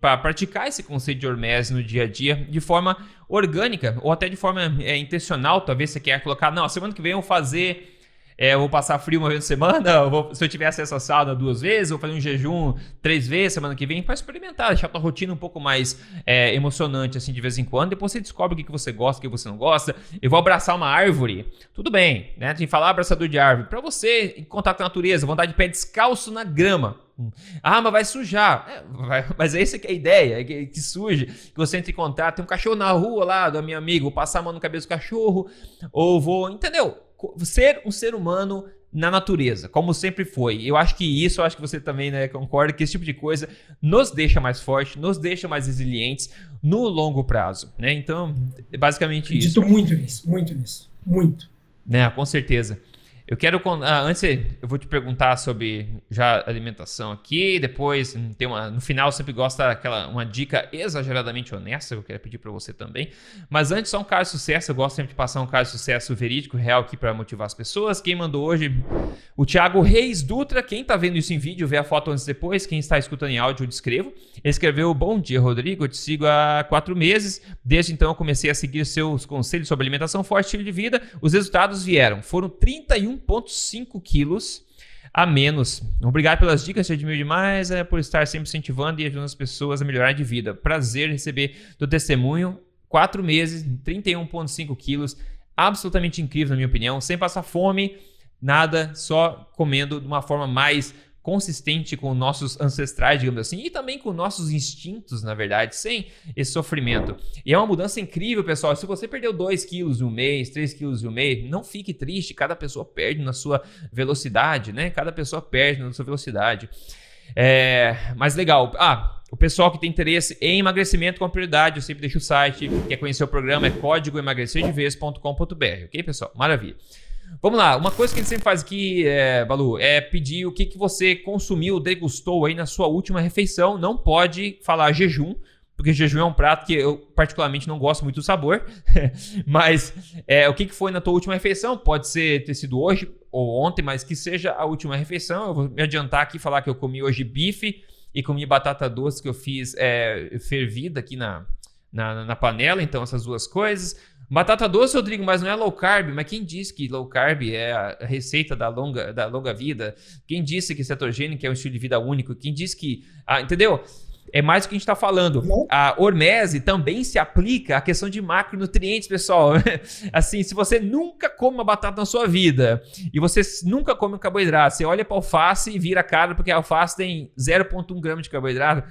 para praticar esse conceito de hormese no dia a dia de forma orgânica ou até de forma é, intencional. Talvez você quer colocar, não, semana que vem eu vou fazer é, eu vou passar frio uma vez por semana, [LAUGHS] vou, se eu tiver acesso à sauna duas vezes, vou fazer um jejum três vezes semana que vem, para experimentar, deixar a tua rotina um pouco mais é, emocionante assim de vez em quando. Depois você descobre o que, que você gosta, o que você não gosta. Eu vou abraçar uma árvore, tudo bem, né? Tem que falar abraçador de árvore. Para você, em contato com a natureza, vontade de pé descalço na grama. Ah, mas vai sujar. É, vai, [LAUGHS] mas é essa que é a ideia, é que, que suje, que você entre em contato. Tem um cachorro na rua lá do meu amigo, vou passar a mão no cabeça do cachorro, ou vou. Entendeu? ser um ser humano na natureza, como sempre foi. Eu acho que isso, eu acho que você também né, concorda, que esse tipo de coisa nos deixa mais fortes, nos deixa mais resilientes no longo prazo. Né? Então, é basicamente Acredito isso. Acredito muito nisso, muito nisso. Muito. Né, com certeza. Eu quero. Ah, antes, eu vou te perguntar sobre já alimentação aqui. Depois, hum, tem uma, no final, sempre gosto daquela uma dica exageradamente honesta que eu quero pedir para você também. Mas antes, só um caso de sucesso. Eu gosto sempre de passar um caso de sucesso verídico, real aqui para motivar as pessoas. Quem mandou hoje? O Thiago Reis Dutra. Quem tá vendo isso em vídeo, vê a foto antes e depois. Quem está escutando em áudio, eu descrevo. Ele escreveu: Bom dia, Rodrigo. Eu te sigo há quatro meses. Desde então, eu comecei a seguir seus conselhos sobre alimentação forte e estilo de vida. Os resultados vieram. Foram 31 1,5 quilos a menos. Obrigado pelas dicas, te admiro demais é, por estar sempre incentivando e ajudando as pessoas a melhorar de vida. Prazer receber do testemunho. Quatro meses, 31,5 quilos. Absolutamente incrível, na minha opinião. Sem passar fome, nada, só comendo de uma forma mais consistente com nossos ancestrais, digamos assim, e também com nossos instintos, na verdade, sem esse sofrimento. E é uma mudança incrível, pessoal. Se você perdeu 2 quilos em um mês, 3 quilos em um mês, não fique triste, cada pessoa perde na sua velocidade, né? Cada pessoa perde na sua velocidade. É, mas legal. Ah, o pessoal que tem interesse em emagrecimento com prioridade, eu sempre deixo o site. Quer conhecer o programa é código emagrecerdevez.com.br, ok, pessoal? Maravilha. Vamos lá, uma coisa que a gente sempre faz aqui, é, Balu, é pedir o que, que você consumiu, degustou aí na sua última refeição. Não pode falar jejum, porque jejum é um prato que eu particularmente não gosto muito do sabor. [LAUGHS] mas é, o que, que foi na tua última refeição? Pode ser ter sido hoje ou ontem, mas que seja a última refeição. Eu vou me adiantar aqui e falar que eu comi hoje bife e comi batata doce que eu fiz é, fervida aqui na, na, na panela. Então, essas duas coisas. Batata doce, Rodrigo, mas não é low carb. Mas quem disse que low carb é a receita da longa, da longa vida? Quem disse que cetogênico é um estilo de vida único? Quem disse que. Ah, entendeu? É mais o que a gente está falando. A hormese também se aplica à questão de macronutrientes, pessoal. [LAUGHS] assim, se você nunca come uma batata na sua vida e você nunca come um carboidrato, você olha para alface e vira a cara porque a alface tem 0,1 grama de carboidrato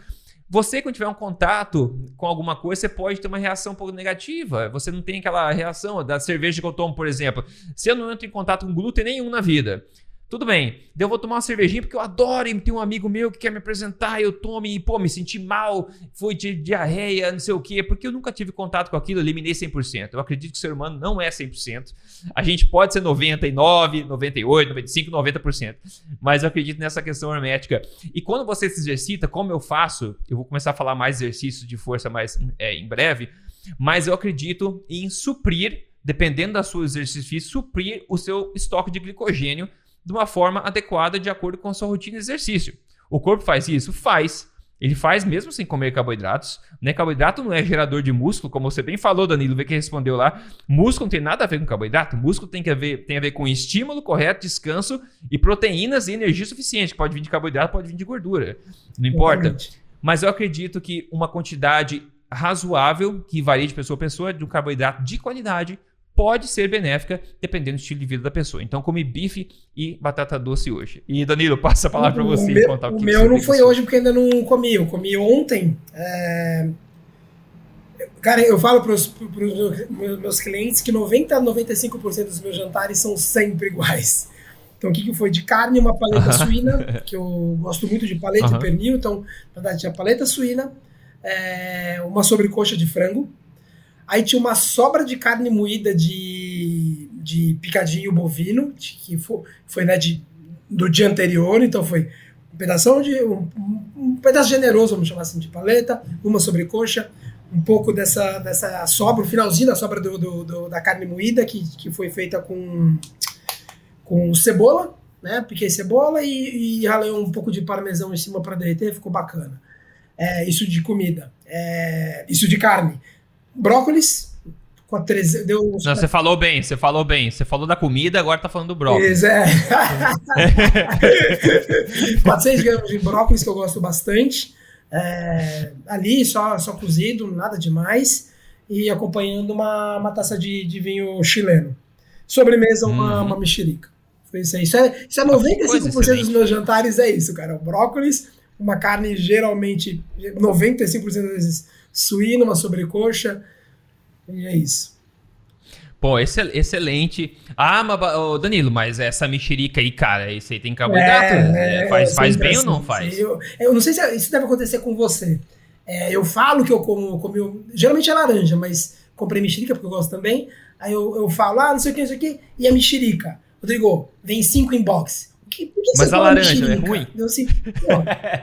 você, quando tiver um contato com alguma coisa, você pode ter uma reação um pouco negativa. Você não tem aquela reação da cerveja que eu tomo, por exemplo. Se eu não entro em contato com glúten nenhum na vida, tudo bem, eu vou tomar uma cervejinha porque eu adoro e tem um amigo meu que quer me apresentar, eu tomo e, pô, me senti mal, foi de diarreia, não sei o quê, porque eu nunca tive contato com aquilo, eliminei 100%. Eu acredito que o ser humano não é 100%. A gente pode ser 99, 98, 95, 90%, mas eu acredito nessa questão hermética. E quando você se exercita, como eu faço, eu vou começar a falar mais exercícios de força mais é, em breve, mas eu acredito em suprir, dependendo da sua exercício, suprir o seu estoque de glicogênio de uma forma adequada de acordo com a sua rotina de exercício. O corpo faz isso? Faz. Ele faz mesmo sem comer carboidratos. Né? Carboidrato não é gerador de músculo, como você bem falou, Danilo, vê que respondeu lá. Músculo não tem nada a ver com carboidrato. Músculo tem, que ver, tem a ver com estímulo correto, descanso e proteínas e energia suficiente. Pode vir de carboidrato, pode vir de gordura. Não importa. Mas eu acredito que uma quantidade razoável, que varia de pessoa a pessoa, de um carboidrato de qualidade, pode ser benéfica dependendo do estilo de vida da pessoa. Então, come bife e batata doce hoje. E Danilo, [LAUGHS] passa a palavra para você meu, contar o que O meu não foi hoje porque ainda não comi. Eu comi ontem. É... Cara, eu falo para os meus clientes que 90 a 95% dos meus jantares são sempre iguais. Então, o que, que foi? De carne, uma paleta [LAUGHS] suína, que eu gosto muito de paleta e pernil. Então, na verdade, tinha paleta suína, é... uma sobrecoxa de frango, Aí tinha uma sobra de carne moída de, de picadinho bovino, que foi, foi né, de, do dia anterior, então foi um pedaço de um, um, pedaço generoso, vamos chamar assim, de paleta, uma sobrecoxa, um pouco dessa, dessa sobra, o finalzinho da sobra do, do, do, da carne moída, que, que foi feita com, com cebola, né? Piquei cebola e, e ralei um pouco de parmesão em cima para derreter, ficou bacana. É, isso de comida. É, isso de carne brócolis com a 13, deu. Não, você falou bem, você falou bem. Você falou da comida, agora tá falando do brócolis. É. [LAUGHS] 400 gramas de brócolis que eu gosto bastante. É, ali, só, só cozido, nada demais. E acompanhando uma, uma taça de, de vinho chileno. Sobremesa, uma, uhum. uma mexerica. Foi isso aí. Isso é, isso é 95% dos meus jantares, é isso, cara. Brócolis, uma carne geralmente, 95% das vezes suíno, uma sobrecoxa. E é isso. Pô, excelente. Ah, mas, oh, Danilo, mas essa mexerica aí, cara, isso aí tem carboidrato? É, é, faz faz bem assim, ou não faz? Eu, eu, não sei se isso deve acontecer com você. É, eu falo que eu como, como geralmente é laranja, mas comprei mexerica porque eu gosto também. Aí eu, eu falo, ah, não sei o que, não sei o que, e a mexerica. Rodrigo, vem cinco inbox que, por que mas a laranja é ruim? Eu, assim,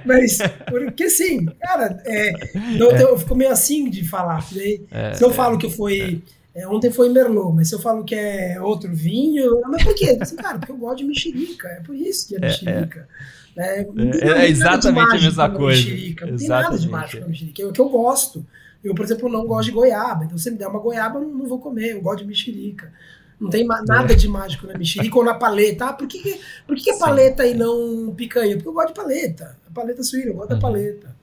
mas, porque sim, cara, é, eu, é. eu, fico meio assim de falar. Né? É, se eu falo que foi. É, ontem foi Merlot, mas se eu falo que é outro vinho, mas por quê? Assim, cara, porque eu gosto de mexerica, é por isso que é, é mexerica. É, é, exatamente a mesma coisa. Mexerica, não tem nada de mágico na mexerica, é o que eu gosto. Eu, por exemplo, não gosto de goiaba, então se me der uma goiaba, eu não vou comer, eu gosto de mexerica. Não tem nada de mágico na mexerica ou na paleta. Ah, por que, por que, é paleta e não picanha? Porque eu gosto de paleta. A paleta suína, eu gosto uhum. da paleta.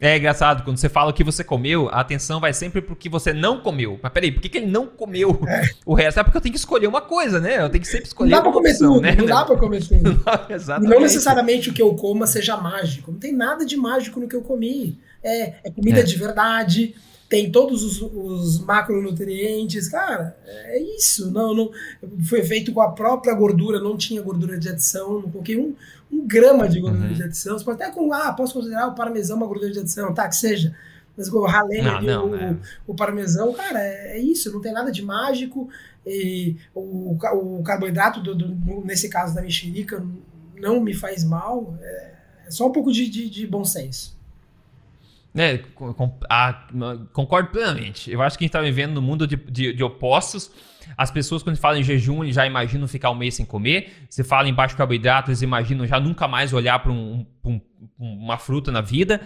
É engraçado, quando você fala o que você comeu, a atenção vai sempre pro que você não comeu. Mas peraí, por que, que ele não comeu é. o resto? É porque eu tenho que escolher uma coisa, né? Eu tenho que sempre escolher não dá pra comer opção, tudo, né? Não dá pra comer tudo. [LAUGHS] Exatamente. Não necessariamente o que eu coma seja mágico. Não tem nada de mágico no que eu comi. É, é comida é. de verdade, tem todos os, os, macronutrientes, cara, é isso. Não, não, foi feito com a própria gordura, não tinha gordura de adição, não coloquei um, um grama de gordura uhum. de adição. Você pode até com, ah, posso considerar o parmesão uma gordura de adição, tá, que seja. Mas eu ralei não, não, o, é. o, parmesão, cara, é, é, isso, não tem nada de mágico. E o, o carboidrato, do, do, nesse caso da mexerica, não me faz mal. É, é só um pouco de, de, de bom senso. Né, com, a, concordo plenamente. Eu acho que a gente está vivendo num mundo de, de, de, opostos. As pessoas, quando falam em jejum, já imaginam ficar um mês sem comer. Se fala em baixo carboidrato, eles imaginam já nunca mais olhar para um, um, uma fruta na vida.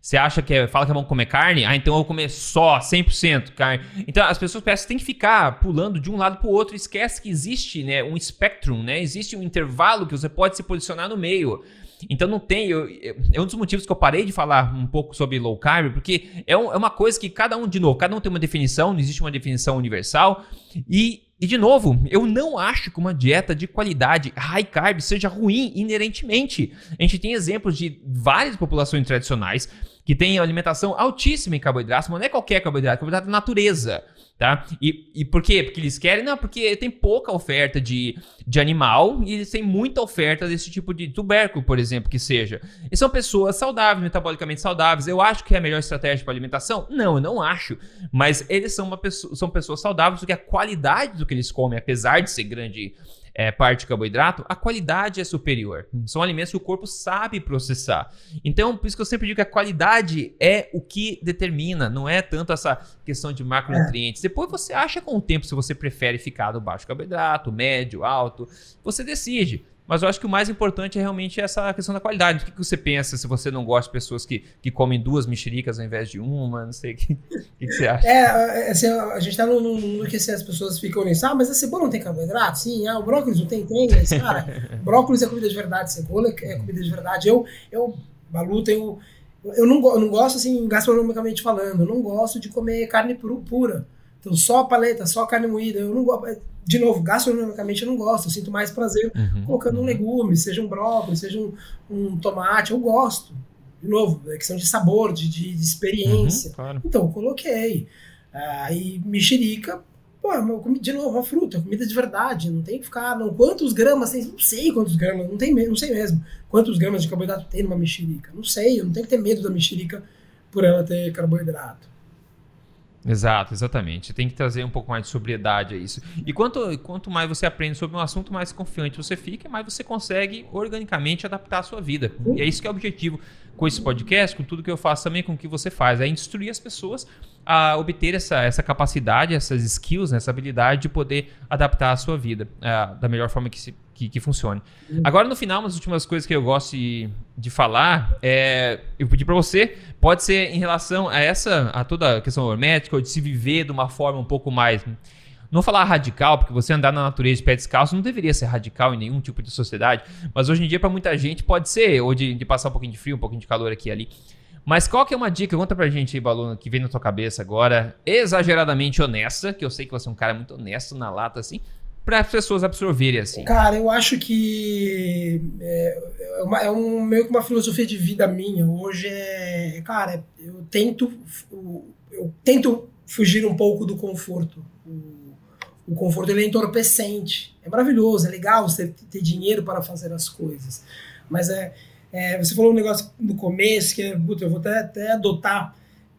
Você acha que é, fala que é bom comer carne? Ah, então eu vou comer só 100% carne. Então as pessoas parecem que tem que ficar pulando de um lado para o outro. Esquece que existe né, um spectrum, né? existe um intervalo que você pode se posicionar no meio. Então não tem. Eu, é um dos motivos que eu parei de falar um pouco sobre low carb, porque é, um, é uma coisa que cada um, de novo, cada um tem uma definição, não existe uma definição universal. E e de novo, eu não acho que uma dieta de qualidade high carb seja ruim inerentemente. A gente tem exemplos de várias populações tradicionais que têm alimentação altíssima em carboidratos, mas não é qualquer carboidrato, é carboidrato da natureza tá? E, e por quê? Porque eles querem? Não, porque tem pouca oferta de, de animal e eles têm muita oferta desse tipo de tubérculo, por exemplo, que seja. E são pessoas saudáveis, metabolicamente saudáveis. Eu acho que é a melhor estratégia para alimentação? Não, eu não acho. Mas eles são, uma pessoa, são pessoas saudáveis porque a qualidade do que eles comem, apesar de ser grande é, parte de carboidrato, a qualidade é superior. São alimentos que o corpo sabe processar. Então, por isso que eu sempre digo que a qualidade é o que determina, não é tanto essa questão de macronutrientes. Depois você acha com o tempo se você prefere ficar no baixo carboidrato, médio, alto, você decide. Mas eu acho que o mais importante é realmente essa questão da qualidade. O que, você pensa se você não gosta de pessoas que, que comem duas mexericas ao invés de uma? Não sei. [LAUGHS] O que, que, você acha? É, assim, a gente tá no, no, no que assim, as pessoas ficam nisso. Ah, mas a cebola não tem carboidrato? Sim. Ah, o brócolis não tem? Tem. Mas, cara, [LAUGHS] brócolis é comida de verdade, cebola é comida de verdade. Eu, eu Balu, tenho. Eu não, eu não gosto, assim, gastronomicamente falando, eu não gosto de comer carne pura. Então, só paleta, só carne moída. Eu não gosto de novo, gastronomicamente eu não gosto, eu sinto mais prazer uhum, colocando uhum. um legume, seja um brócolis, seja um, um, tomate, eu gosto. De novo, é questão de sabor, de, de, de experiência. Uhum, claro. Então, eu coloquei. Aí, uh, mexerica, pô, de novo, uma fruta, comida de verdade, não tem que ficar, não, quantos gramas tem, não sei quantos gramas, não, tem, não sei mesmo, quantos gramas de carboidrato tem numa mexerica, não sei, eu não tenho que ter medo da mexerica por ela ter carboidrato. Exato, exatamente. Tem que trazer um pouco mais de sobriedade a isso. E quanto, quanto mais você aprende sobre um assunto, mais confiante você fica, mais você consegue organicamente adaptar a sua vida. E é isso que é o objetivo com esse podcast, com tudo que eu faço também, com o que você faz, é instruir as pessoas a obter essa, essa capacidade, essas skills, né, essa habilidade de poder adaptar a sua vida uh, da melhor forma que, se, que, que, funcione. Agora, no final, umas últimas coisas que eu gosto de, de falar, é, eu pedi para você, pode ser em relação a essa, a toda a questão hermética, ou de se viver de uma forma um pouco mais não vou falar radical, porque você andar na natureza de pé descalço não deveria ser radical em nenhum tipo de sociedade, mas hoje em dia para muita gente pode ser, ou de, de, passar um pouquinho de frio, um pouquinho de calor aqui e ali. Mas qual que é uma dica, conta pra gente aí, Baluna, que vem na tua cabeça agora, exageradamente honesta, que eu sei que você é um cara muito honesto na lata, assim, para as pessoas absorverem, assim? Cara, eu acho que é, é, uma, é um, meio que uma filosofia de vida minha. Hoje é, cara, eu tento, eu tento fugir um pouco do conforto. O, o conforto ele é entorpecente. É maravilhoso, é legal você ter dinheiro para fazer as coisas. Mas é, é, você falou um negócio no começo que é, puta, eu vou até, até adotar,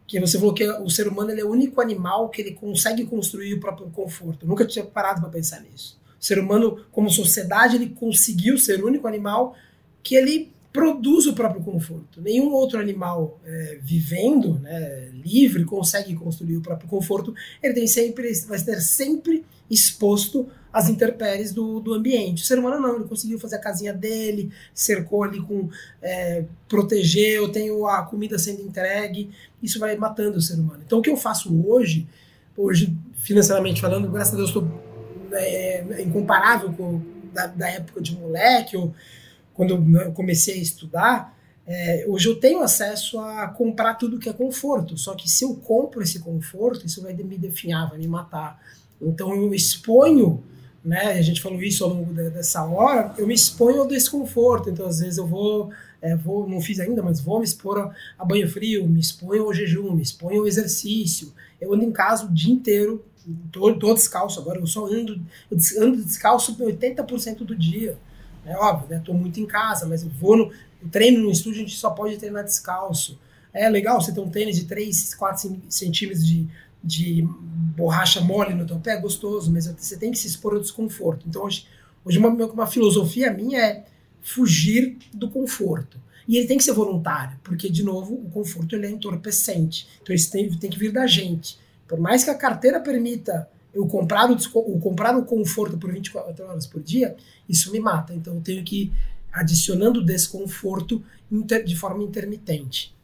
que você falou que o ser humano é o único animal que ele consegue construir o próprio conforto. Eu nunca tinha parado para pensar nisso. O ser humano, como sociedade, ele conseguiu ser o único animal que ele produz o próprio conforto. Nenhum outro animal é, vivendo, né, livre, consegue construir o próprio conforto. Ele tem sempre, vai ter sempre exposto às intempéries do, do ambiente. O ser humano não, ele conseguiu fazer a casinha dele, cercou ali com. É, protegeu, tenho a comida sendo entregue, isso vai matando o ser humano. Então o que eu faço hoje, hoje, financeiramente falando, graças a Deus estou é, é, incomparável com da, da época de moleque, quando eu comecei a estudar, É, hoje eu tenho acesso a comprar tudo que é conforto, só que se eu compro esse conforto, isso vai me definhar, vai me matar. Então eu exponho, né? A gente falou isso ao longo de, dessa hora, eu me exponho ao desconforto. Então às vezes eu vou, é, vou não fiz ainda, mas vou me expor a, a, banho frio, me exponho ao jejum, me exponho ao exercício. Eu ando em casa o dia inteiro, tô, tô descalço agora, eu só ando, eu ando descalço 80% do dia. É óbvio, né? Tô muito em casa, mas eu vou no o treino no estúdio a gente só pode treinar descalço. É legal você ter um tênis de 3, 4 centímetros de, de borracha mole no teu pé, é gostoso, mas você tem que se expor ao desconforto. Então hoje, hoje uma, uma filosofia minha é fugir do conforto. E ele tem que ser voluntário, porque, de novo, o conforto ele é entorpecente. Então isso tem, tem que vir da gente. Por mais que a carteira permita eu comprar o, o, comprar o conforto por 24 horas por dia, isso me mata. Então eu tenho que adicionando desconforto de forma intermitente.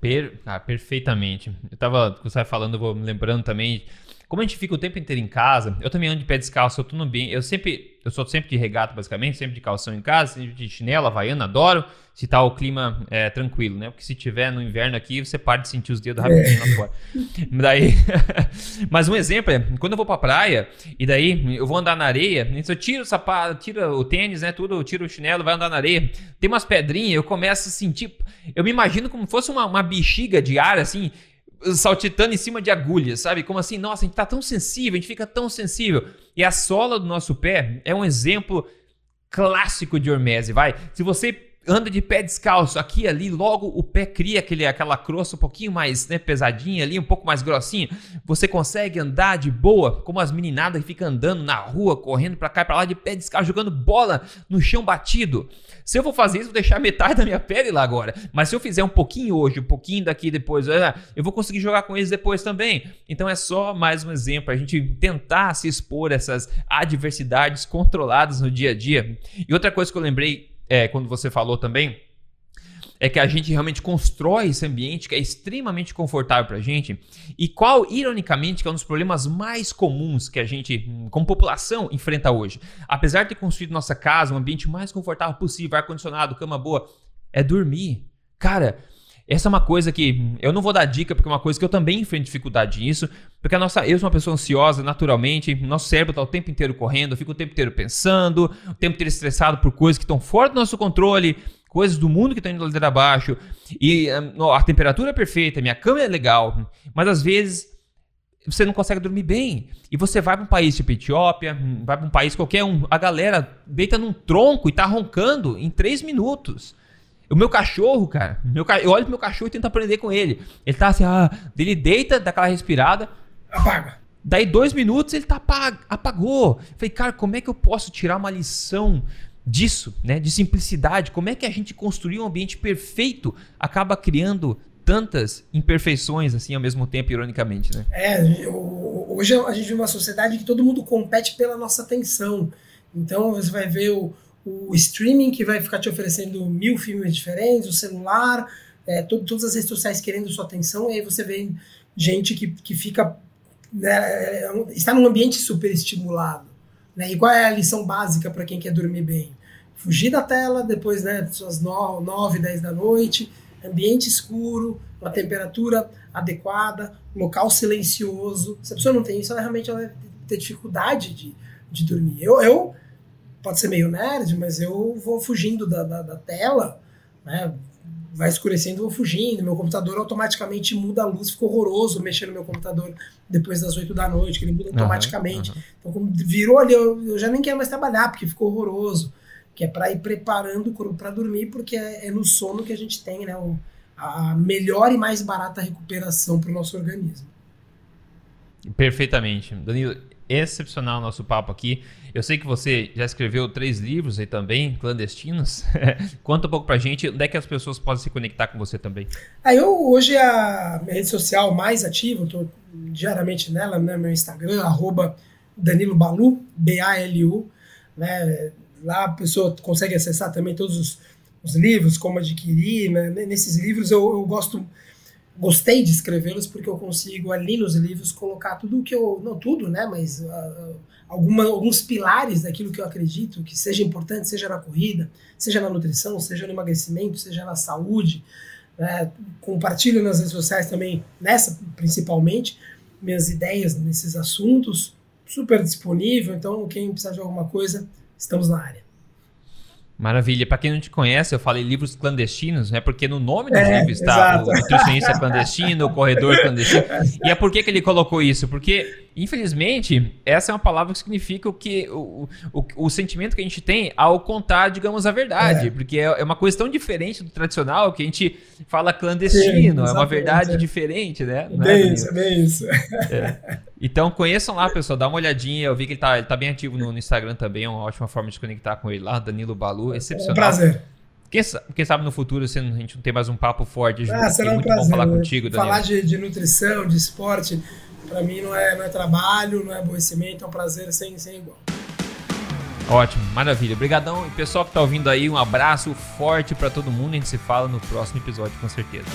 Per, ah, perfeitamente. Eu tava, você falando, eu vou me lembrando também como a gente fica o tempo inteiro em casa, eu também ando de pé descalço, eu tô no bem. Eu sempre, eu sou sempre de regata, basicamente, sempre de calção em casa, sempre de chinelo, havaiana, adoro. Se tá o clima é, tranquilo, né? Porque se tiver no inverno aqui, você para de sentir os dedos rapidinho é. fora. Daí, [LAUGHS] mas um exemplo é, quando eu vou pra praia, e daí eu vou andar na areia, então eu tiro o sapato, tiro o tênis, né? Tudo, eu tiro o chinelo, vai andar na areia. Tem umas pedrinhas, eu começo a sentir. Eu me imagino como fosse uma, uma bexiga de ar, assim, saltitando em cima de agulhas, sabe? Como assim, nossa, a gente tá tão sensível, a gente fica tão sensível. E a sola do nosso pé é um exemplo clássico de hormese, vai. Se você anda de pé descalço, aqui e ali, logo o pé cria aquele, aquela crosta um pouquinho mais né, pesadinha ali, um pouco mais grossinha. Você consegue andar de boa, como as meninadas que ficam andando na rua, correndo para cá e pra lá de pé descalço, jogando bola no chão batido. Se eu for fazer isso, vou deixar metade da minha pele lá agora. Mas se eu fizer um pouquinho hoje, um pouquinho daqui depois, é, eu vou conseguir jogar com eles depois também. Então é só mais um exemplo, a gente tentar se expor a essas adversidades controladas no dia a dia. E outra coisa que eu lembrei é, quando você falou também, é que a gente realmente constrói esse ambiente que é extremamente confortável para a gente. E qual, ironicamente, que é um dos problemas mais comuns que a gente, como população, enfrenta hoje. Apesar de ter construído nossa casa, um ambiente mais confortável possível, ar-condicionado, cama boa, é dormir. Cara, essa é uma coisa que eu não vou dar dica, porque é uma coisa que eu também enfrento dificuldade nisso, porque a nossa, eu sou uma pessoa ansiosa naturalmente, nosso cérebro está o tempo inteiro correndo, eu fico o tempo inteiro pensando, o tempo inteiro estressado por coisas que estão fora do nosso controle, coisas do mundo que estão indo ladeira abaixo, e hum, a temperatura é perfeita, minha cama é legal, mas às vezes você não consegue dormir bem. E você vai para um país tipo Etiópia, hum, vai para um país qualquer um, a galera deita num tronco e tá roncando em três minutos. O meu cachorro, cara, meu, eu olho pro meu cachorro e tento aprender com ele. Ele tá assim, ah, ele deita, dá aquela respirada. Apaga. Daí dois minutos ele tá apag apagou. Falei, cara, como é que eu posso tirar uma lição disso, né? De simplicidade. Como é que a gente construir um ambiente perfeito acaba criando tantas imperfeições assim ao mesmo tempo, ironicamente, né? É, hoje a gente vive uma sociedade que todo mundo compete pela nossa atenção. Então você vai ver o o streaming que vai ficar te oferecendo mil filmes diferentes, o celular, é, todas as redes sociais querendo sua atenção, e aí você vê gente que, que fica. Né, é, está num ambiente super estimulado. Né? E qual é a lição básica para quem quer dormir bem? Fugir da tela depois né, suas 9, 10 da noite, ambiente escuro, uma temperatura adequada, local silencioso. Se a pessoa não tem isso, ela realmente vai ter dificuldade de, de dormir. Eu, eu pode ser meio nerd, mas eu vou fugindo da, da, da tela, né? Vai escurecendo, vou fugindo. Meu computador automaticamente muda a luz, ficou horroroso mexer no meu computador depois das 8 da noite, que ele muda automaticamente. Uhum, uhum. Então, como virou ali, eu, eu, já nem quero mais trabalhar, porque ficou horroroso. Que é para ir preparando o corpo para dormir, porque é, é, no sono que a gente tem né, o, a melhor e mais barata recuperação para o nosso organismo. Perfeitamente. Danilo, excepcional nosso papo aqui. Eu sei que você já escreveu três livros aí também, clandestinos. [LAUGHS] Conta um pouco pra gente onde é que as pessoas podem se conectar com você também. Ah, eu hoje é a minha rede social mais ativa, eu tô diariamente nela, né, meu Instagram, arroba Danilo Balu, B-A-L-U. Né, lá a pessoa consegue acessar também todos os, os livros, como adquirir. Né, nesses livros eu, eu gosto gostei de escrevê-los porque eu consigo ali nos livros colocar tudo o que eu. Não tudo, né? Mas uh, alguma, alguns pilares daquilo que eu acredito que seja importante, seja na corrida, seja na nutrição, seja no emagrecimento, seja na saúde. Né? Compartilho nas redes sociais também, nessa principalmente, minhas ideias nesses assuntos. Super disponível, então quem precisar de alguma coisa, estamos na área. Maravilha. Para quem não te conhece, eu falei livros clandestinos, né? Porque no nome do é, livro está exato. o nutricionista clandestino, o corredor clandestino. [LAUGHS] E é por que, que ele colocou isso? Porque Infelizmente, essa é uma palavra que significa o que o, o, o sentimento que a gente tem ao contar, digamos, a verdade. É. Porque é, é, uma coisa tão diferente do tradicional que a gente fala clandestino, Sim, é uma verdade é. diferente, né? Não bem é, isso, bem isso. É. Então conheçam lá, pessoal, dá uma olhadinha. Eu vi que ele tá, ele tá bem ativo no, no Instagram também, é uma ótima forma de se conectar com ele lá, Danilo Balu, excepcional. É um prazer. Quem, quem, sabe no futuro a gente não tem mais um papo forte. Ah, será um muito prazer, bom falar contigo, Danilo. Falar de, de nutrição, de esporte para mim não é, não é trabalho, não é aborrecimento, é um prazer sem, sem igual. Ótimo, maravilha. Obrigadão. E pessoal que está ouvindo aí, um abraço forte para todo mundo. A gente se fala no próximo episódio, com certeza.